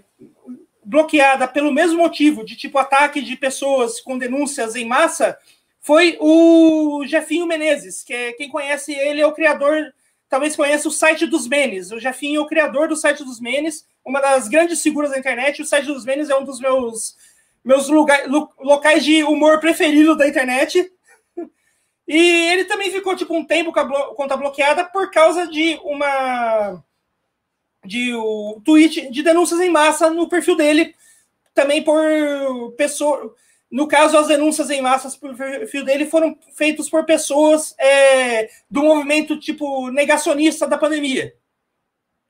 bloqueada pelo mesmo motivo, de tipo ataque de pessoas com denúncias em massa, foi o Jefinho Menezes, que é, quem conhece ele é o criador, talvez conheça o site dos memes. O Jefinho é o criador do site dos memes, uma das grandes figuras da internet. O site dos memes é um dos meus meus lugar, locais de humor preferido da internet. E ele também ficou tipo um tempo com a conta bloqueada por causa de uma de o tweet de denúncias em massa no perfil dele, também por pessoa. No caso, as denúncias em massa no perfil dele foram feitas por pessoas é, do movimento tipo negacionista da pandemia.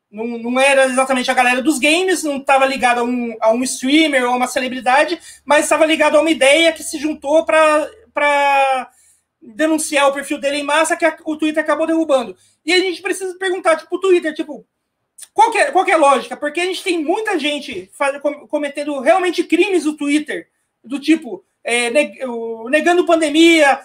Não, não era exatamente a galera dos games, não estava ligado a um, a um streamer ou uma celebridade, mas estava ligado a uma ideia que se juntou para denunciar o perfil dele em massa que a, o Twitter acabou derrubando. E a gente precisa perguntar, tipo, o Twitter, tipo, qual é, qual é a lógica? Porque a gente tem muita gente faz, cometendo realmente crimes no Twitter, do tipo, é, negando pandemia,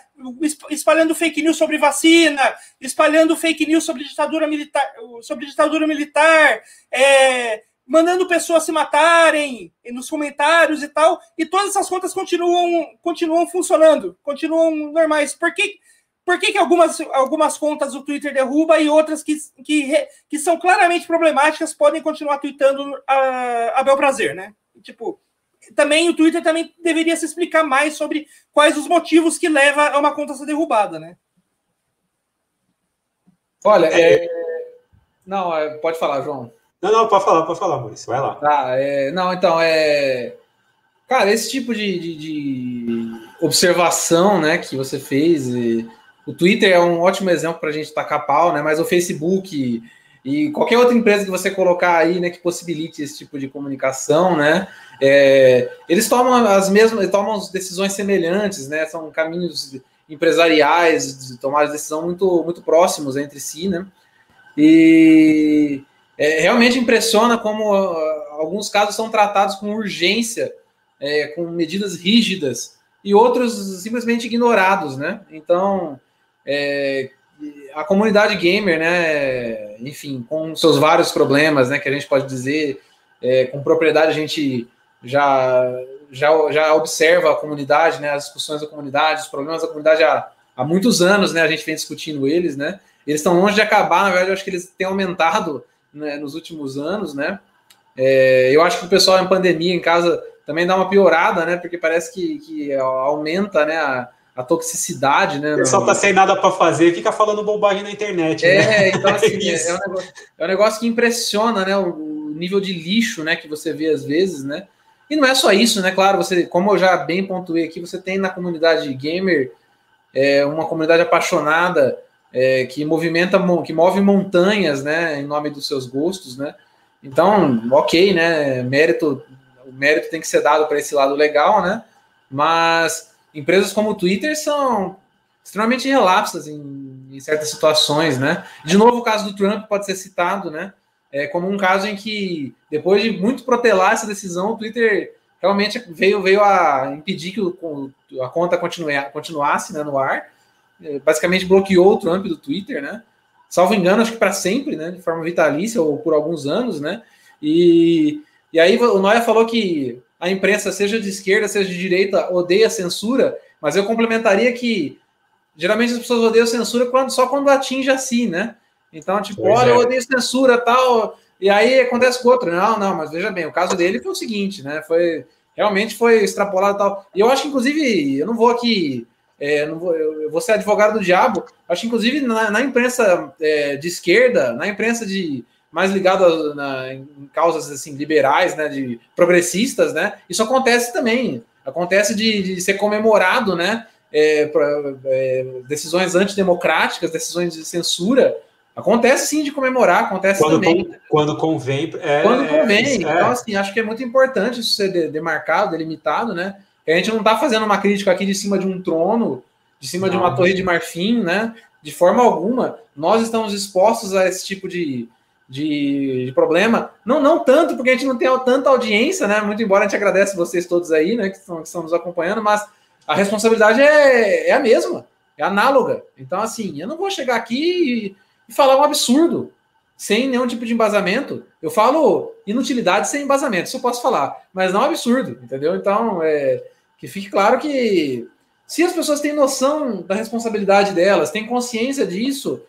espalhando fake news sobre vacina, espalhando fake news sobre ditadura militar, sobre ditadura militar, é, mandando pessoas se matarem nos comentários e tal, e todas essas contas continuam, continuam funcionando, continuam normais. Por que, por que, que algumas, algumas contas o Twitter derruba e outras que, que, que são claramente problemáticas podem continuar tweetando a, a bel prazer, né? Tipo, também o Twitter também deveria se explicar mais sobre quais os motivos que levam a uma conta ser derrubada, né? Olha, é... É... não, é, pode falar, João. Não, não, pode falar, pode falar, Maurício, vai lá. Tá, é... não, então, é... Cara, esse tipo de, de, de observação, né, que você fez, e... o Twitter é um ótimo exemplo para a gente tacar pau, né, mas o Facebook e qualquer outra empresa que você colocar aí, né, que possibilite esse tipo de comunicação, né, é, eles tomam as mesmas, tomam decisões semelhantes, né? São caminhos empresariais de tomar decisão muito, muito próximos entre si, né? E é, realmente impressiona como uh, alguns casos são tratados com urgência, é, com medidas rígidas, e outros simplesmente ignorados, né? Então, é, a comunidade gamer, né? Enfim, com seus vários problemas, né? Que a gente pode dizer, é, com propriedade a gente já, já, já observa a comunidade, né, as discussões da comunidade, os problemas da comunidade há, há muitos anos, né, a gente vem discutindo eles, né, eles estão longe de acabar, na verdade, eu acho que eles têm aumentado né, nos últimos anos, né, é, eu acho que o pessoal em pandemia, em casa, também dá uma piorada, né, porque parece que, que aumenta, né, a, a toxicidade, né? O pessoal tá sem nada para fazer, fica falando bobagem na internet. É, né? então assim, é, é, um negócio, é, um negócio, que impressiona, né? O, o, nível de lixo, né, que você vê às vezes, né? E não é só isso, né? Claro, você, como eu já bem pontuei aqui, você tem na comunidade gamer é, uma comunidade apaixonada é, que movimenta, que move montanhas, né? Em nome dos seus gostos, né? Então, ok, né? Mérito, o mérito tem que ser dado para esse lado legal, né? Mas empresas como o Twitter são extremamente relapsas em, em certas situações, né? De novo, o caso do Trump pode ser citado, né? é, como um caso em que, depois de muito protelar essa decisão, o Twitter realmente veio, veio a impedir que o, a conta continue, continuasse né, no ar. É, basicamente bloqueou o Trump do Twitter, né? Salvo engano, acho que para sempre, né? De forma vitalícia ou por alguns anos, né? E, e aí o Noia falou que a imprensa, seja de esquerda, seja de direita, odeia censura, mas eu complementaria que geralmente as pessoas odeiam censura quando, só quando atinge a si, né? Então, tipo, pois olha, é. eu odeio censura tal. E aí acontece com outro. Não, não, mas veja bem, o caso dele foi o seguinte, né? Foi realmente foi extrapolado tal. E eu acho que, inclusive, eu não vou aqui. É, não vou, eu vou ser advogado do diabo. Acho que, inclusive, na, na imprensa é, de esquerda, na imprensa de mais ligada na, em causas assim liberais, né, de progressistas, né, isso acontece também. Acontece de, de ser comemorado, né, é, pra, é, decisões antidemocráticas, decisões de censura. Acontece sim de comemorar, acontece quando também. Com, quando convém. É, quando é, convém. É, então, assim, acho que é muito importante isso ser demarcado, delimitado, né? A gente não está fazendo uma crítica aqui de cima de um trono, de cima não, de uma torre de marfim, né? De forma alguma. Nós estamos expostos a esse tipo de, de, de, problema. Não, não tanto, porque a gente não tem tanta audiência, né? Muito embora a gente agradece vocês todos aí, né? Que estão, que estão nos acompanhando, mas a responsabilidade é, é a mesma, é análoga. Então, assim, eu não vou chegar aqui e, e falar um absurdo sem nenhum tipo de embasamento. Eu falo inutilidade sem embasamento, isso eu posso falar, mas não absurdo, entendeu? Então, é, que fique claro que se as pessoas têm noção da responsabilidade delas, têm consciência disso,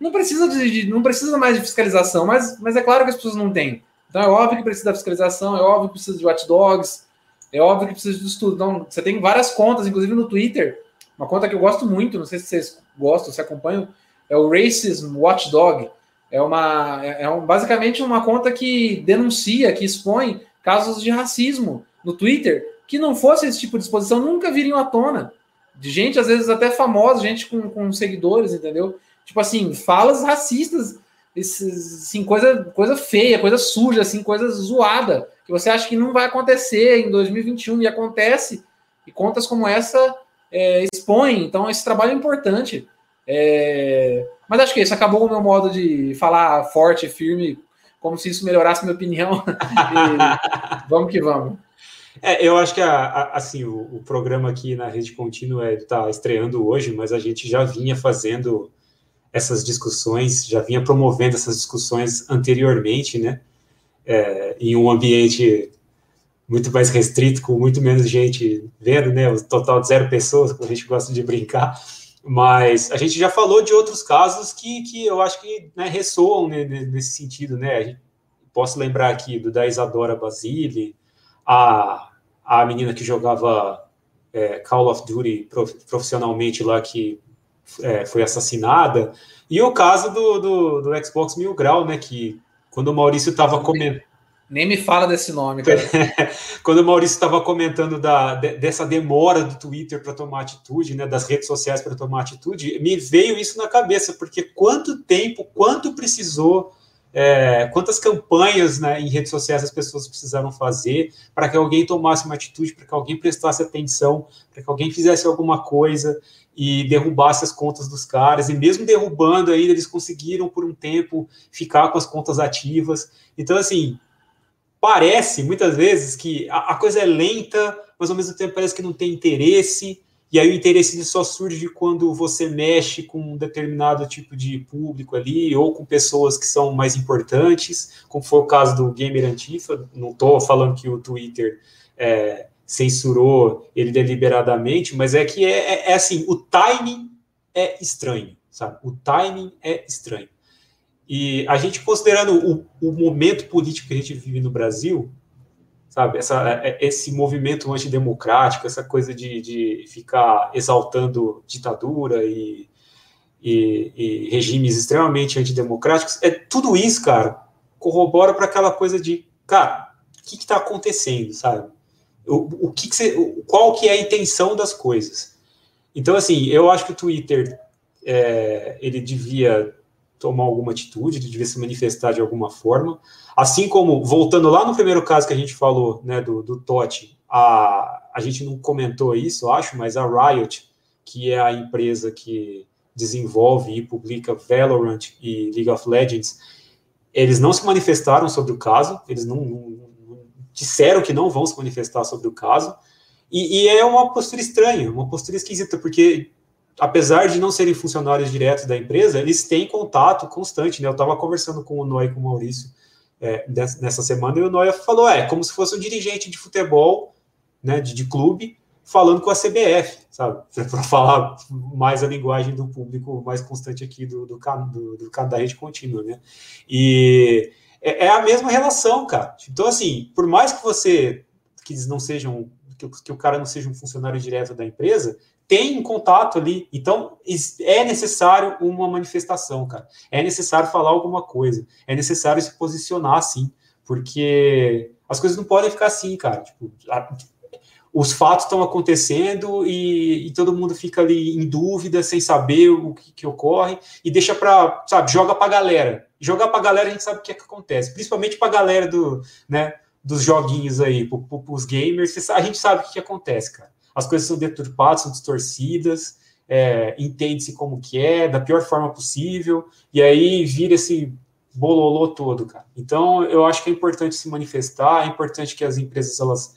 não precisa de, não precisa mais de fiscalização, mas, mas é claro que as pessoas não têm. Então é óbvio que precisa da fiscalização, é óbvio que precisa de watchdogs, é óbvio que precisa de estudo. Então, você tem várias contas, inclusive no Twitter. Uma conta que eu gosto muito, não sei se vocês gostam, se acompanham, é o Racism Watchdog. É uma é, é um, basicamente uma conta que denuncia, que expõe casos de racismo no Twitter, que não fosse esse tipo de exposição, nunca viriam à tona. De gente, às vezes, até famosa, gente com, com seguidores, entendeu? Tipo assim, falas racistas, assim, coisa, coisa feia, coisa suja, assim, coisa zoada, que você acha que não vai acontecer em 2021 e acontece, e contas como essa é, expõem. Então, esse trabalho é importante. É... Mas acho que isso acabou o meu modo de falar forte, firme, como se isso melhorasse minha opinião. vamos que vamos. É, eu acho que a, a, assim o, o, programa aqui na rede contínua está estreando hoje, mas a gente já vinha fazendo essas discussões, já vinha promovendo essas discussões anteriormente, né? É, em um ambiente muito mais restrito, com muito menos gente vendo, né? O total de zero pessoas, como a gente gosta de brincar. Mas a gente já falou de outros casos que, que eu acho que né, ressoam né, nesse sentido, né? Posso lembrar aqui do da Isadora Basile, a, a menina que jogava é, Call of Duty profissionalmente lá, que é, foi assassinada, e o caso do, do, do, Xbox Mil Grau, né, que quando o Maurício estava comentando... Nem me fala desse nome, cara. quando o Maurício estava comentando da, de, dessa demora do Twitter para tomar atitude, né, das redes sociais para tomar atitude, me veio isso na cabeça, porque quanto tempo, quanto precisou é, quantas campanhas né, em redes sociais as pessoas precisaram fazer para que alguém tomasse uma atitude, para que alguém prestasse atenção, para que alguém fizesse alguma coisa e derrubasse as contas dos caras, e mesmo derrubando ainda, eles conseguiram por um tempo ficar com as contas ativas. Então, assim, parece muitas vezes que a, a coisa é lenta, mas ao mesmo tempo parece que não tem interesse, e aí o interesse só surge quando você mexe com um determinado tipo de público ali, ou com pessoas que são mais importantes, como foi o caso do Gamer Antifa. Não estou falando que o Twitter é, censurou ele deliberadamente, mas é que é, é, é, assim, o timing é estranho, sabe? O timing é estranho. E a gente considerando o, o momento político que a gente vive no Brasil, sabe? Essa, é, é, esse movimento antidemocrático, essa coisa de, de ficar exaltando ditadura e, e, e, regimes extremamente antidemocráticos, é tudo isso, cara, corrobora para aquela coisa de, cara, o que está acontecendo, sabe? O, o que, que você, qual que é a intenção das coisas? Então, assim, eu acho que o Twitter é, ele devia tomar alguma atitude, ele devia se manifestar de alguma forma. Assim como, voltando lá no primeiro caso que a gente falou, né, do, do Totti, a, a gente não comentou isso, acho, mas a Riot, que é a empresa que desenvolve e publica Valorant e League of Legends, eles não se manifestaram sobre o caso, eles não, não, disseram que não vão se manifestar sobre o caso, e, e, é uma postura estranha, uma postura esquisita, porque apesar de não serem funcionários diretos da empresa, eles têm contato constante, né? Eu estava conversando com o Noé e com o Maurício é, nessa semana, e o Noia falou, é, como se fosse um dirigente de futebol, né, de, de clube, falando com a CBF, sabe? Para falar mais a linguagem do público mais constante aqui do, do, do, do da rede contínua, né? E é, é, a mesma relação, cara. Então, assim, por mais que você que não sejam que o cara não seja um funcionário direto da empresa, tem contato ali. Então, é necessário uma manifestação, cara. É necessário falar alguma coisa. É necessário se posicionar assim, porque as coisas não podem ficar assim, cara. Tipo, a, os fatos estão acontecendo e, e, todo mundo fica ali em dúvida, sem saber o que, que ocorre, e deixa para, sabe, joga para a galera. Jogar para a galera a gente sabe o que, é que acontece, principalmente para a galera do, né, dos joguinhos aí, para os gamers, a gente sabe o que, que acontece, cara as coisas são deturpadas, são distorcidas, é, entende-se como que é, da pior forma possível, e aí vira esse bololô todo, cara. Então, eu acho que é importante se manifestar, é importante que as empresas, elas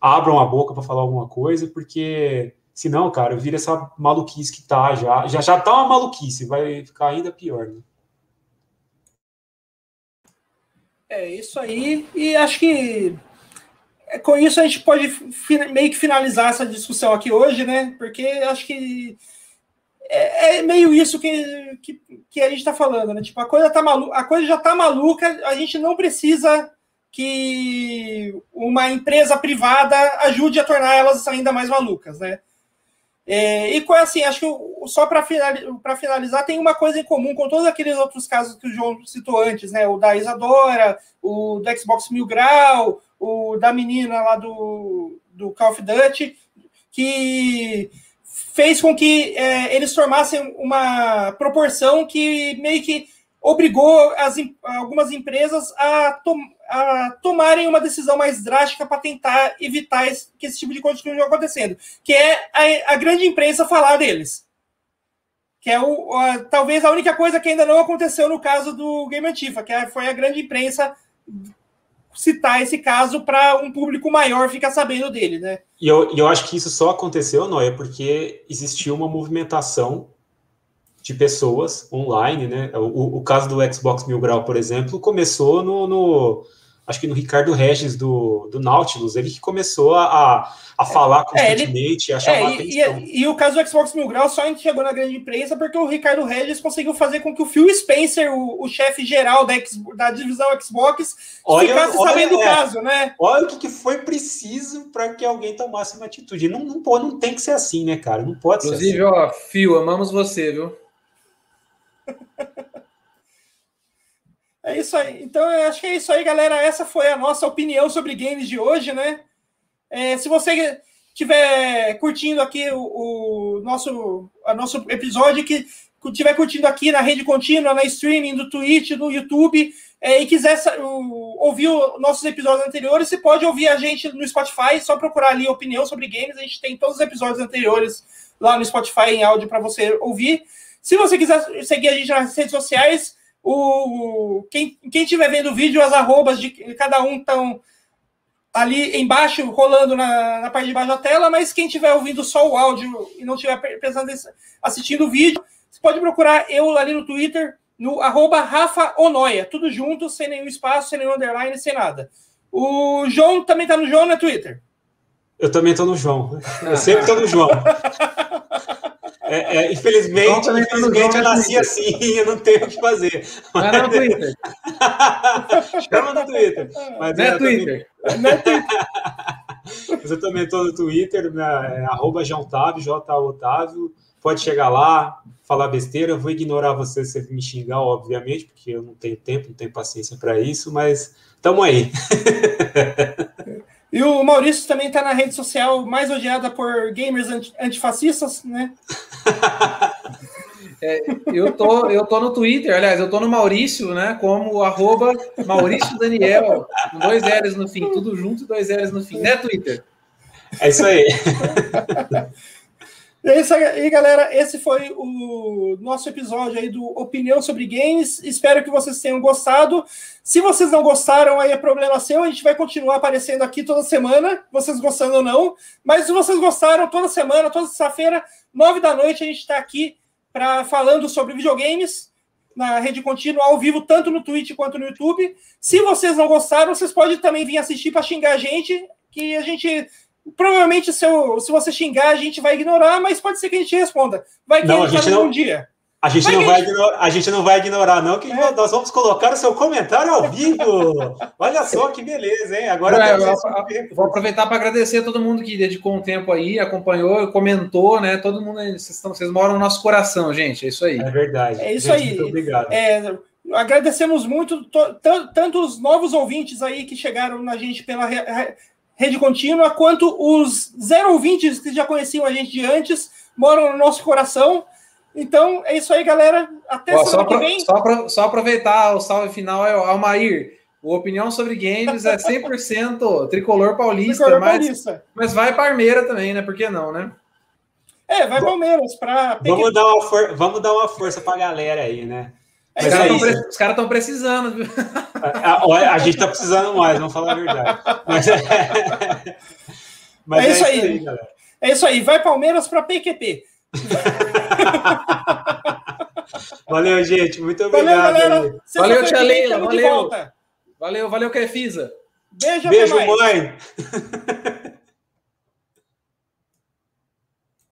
abram a boca para falar alguma coisa, porque senão, cara, vira essa maluquice que tá já, já, já tá uma maluquice, vai ficar ainda pior, né? É isso aí, e acho que com isso a gente pode meio que finalizar essa discussão aqui hoje, né? Porque acho que é, é meio isso que, que, que a gente está falando, né? Tipo, a coisa, tá malu a coisa já está maluca, a gente não precisa que uma empresa privada ajude a tornar elas ainda mais malucas, né? É, e assim, acho que só para finalizar, tem uma coisa em comum com todos aqueles outros casos que o João citou antes, né? O da Isadora, o do Xbox Mil Grau, o da menina lá do, do Call of Duty, que fez com que é, eles formassem uma proporção que meio que obrigou as, algumas empresas a, to, a tomarem uma decisão mais drástica para tentar evitar esse, que esse tipo de coisa continue acontecendo, que é a, a grande imprensa falar deles. Que é o, a, talvez a única coisa que ainda não aconteceu no caso do Game Antifa, que é, foi a grande imprensa citar esse caso para um público maior ficar sabendo dele, né? E eu, eu acho que isso só aconteceu, Noia, porque existiu uma movimentação de pessoas online, né? O, o caso do Xbox Mil Grau, por exemplo, começou no, no acho que no Ricardo Regis do, do Nautilus, ele que começou a, a falar constantemente, é, ele, a chamar é, atenção. E, e, o caso do Xbox Mil Grau só chegou na grande imprensa porque o Ricardo Regis conseguiu fazer com que o Phil Spencer, o, o chefe geral da, da divisão Xbox, olha, ficasse olha, sabendo do é, caso, né? Olha o que, que foi preciso para que alguém tomasse uma atitude. Não, não, pode, não tem que ser assim, né, cara? Não pode Inclusive, ser assim. ó, Phil, amamos você, viu? É isso aí. Então, eu acho que é isso aí, galera. Essa foi a nossa opinião sobre games de hoje, né? É, se você estiver curtindo aqui o, o, nosso, a nosso episódio, que estiver curtindo aqui na rede contínua, na streaming, do Twitch, no YouTube, é, e quiser o, ouvir os nossos episódios anteriores, você pode ouvir a gente no Spotify, só procurar ali opinião sobre games. A gente tem todos os episódios anteriores lá no Spotify em áudio para você ouvir. Se você quiser seguir a gente nas redes sociais, o, quem, quem estiver vendo o vídeo, as arrobas de cada um estão ali embaixo, rolando na, na, parte de baixo da tela, mas quem estiver ouvindo só o áudio e não estiver pensando assistindo o vídeo, você pode procurar eu ali no Twitter, no arroba Rafa Onoia, tudo junto, sem nenhum espaço, sem nenhum underline, sem nada. O João também está no João no Twitter. Eu também estou no João. Eu sempre estou no João. É, é, infelizmente, então, infelizmente eu nasci assim eu não tenho o que fazer. Mas... Não é no Twitter. Chama no Twitter. Mas não é Twitter. Também... Não é Twitter. Mas eu também estou no Twitter, é, arroba Otávio, J Otávio. Pode chegar lá, falar besteira. Eu vou ignorar você se me xingar, obviamente, porque eu não tenho tempo, não tenho paciência para isso, mas estamos aí. E o Maurício também está na rede social mais odiada por gamers antifascistas, né? É, eu, tô, eu tô no Twitter, aliás, eu tô no Maurício, né? Como arroba Maurício Daniel, com dois L's no fim, tudo junto e dois L's no fim, né, Twitter? É isso aí. É isso aí, galera. Esse foi o nosso episódio aí do Opinião sobre Games. Espero que vocês tenham gostado. Se vocês não gostaram, aí é problema seu. A gente vai continuar aparecendo aqui toda semana, vocês gostando ou não. Mas se vocês gostaram, toda semana, toda sexta-feira, nove da noite, a gente está aqui para falando sobre videogames na rede contínua ao vivo, tanto no Twitch quanto no YouTube. Se vocês não gostaram, vocês podem também vir assistir para xingar a gente, que a gente Provavelmente, se, eu, se você xingar, a gente vai ignorar, mas pode ser que a gente responda. Vai que Não, a gente não- bom dia. A gente, Mas não a vai gente- ignorar, a gente não vai ignorar, não, que É. nós vamos colocar o seu comentário ao vivo. Olha só que beleza, hein? Agora É, eu- eu- Vou aproveitar para agradecer a todo mundo que dedicou um tempo aí, acompanhou, comentou, né? Todo mundo, vocês, estão, vocês moram no nosso coração, gente. É isso aí. É verdade. É isso Gente, aí. Muito obrigado. É, agradecemos muito to- tan- tanto os novos ouvintes aí que chegaram na gente pela rede contínua, quanto os zero ouvintes que já conheciam a gente de antes, moram no nosso coração. Então, é isso aí, galera. Até Ó, só, semana que vem. só apro- só aproveitar o salve final, é o Almair. O Opinião sobre Games é 100% tricolor paulista, Tricolor mas, Paulista. mas vai Parmeira também, né? Por que não, né? É, vai Palmeiras para Vamos dar, uma for... Vamos dar uma força pra galera aí, né? É Os isso é caras aí. isso. estão precisando, viu? A, olha, a gente tá precisando mais, vamos falar a verdade. Mas é, Mas É isso aí. galera. É isso aí, vai Palmeiras para PQP. Valeu, gente. Muito Valeu, obrigado. galera. aí. Sexta-feira Valeu, tia Leila, valeu. volta. Valeu, valeu, Crefisa. Beijo, Beijo, mãe.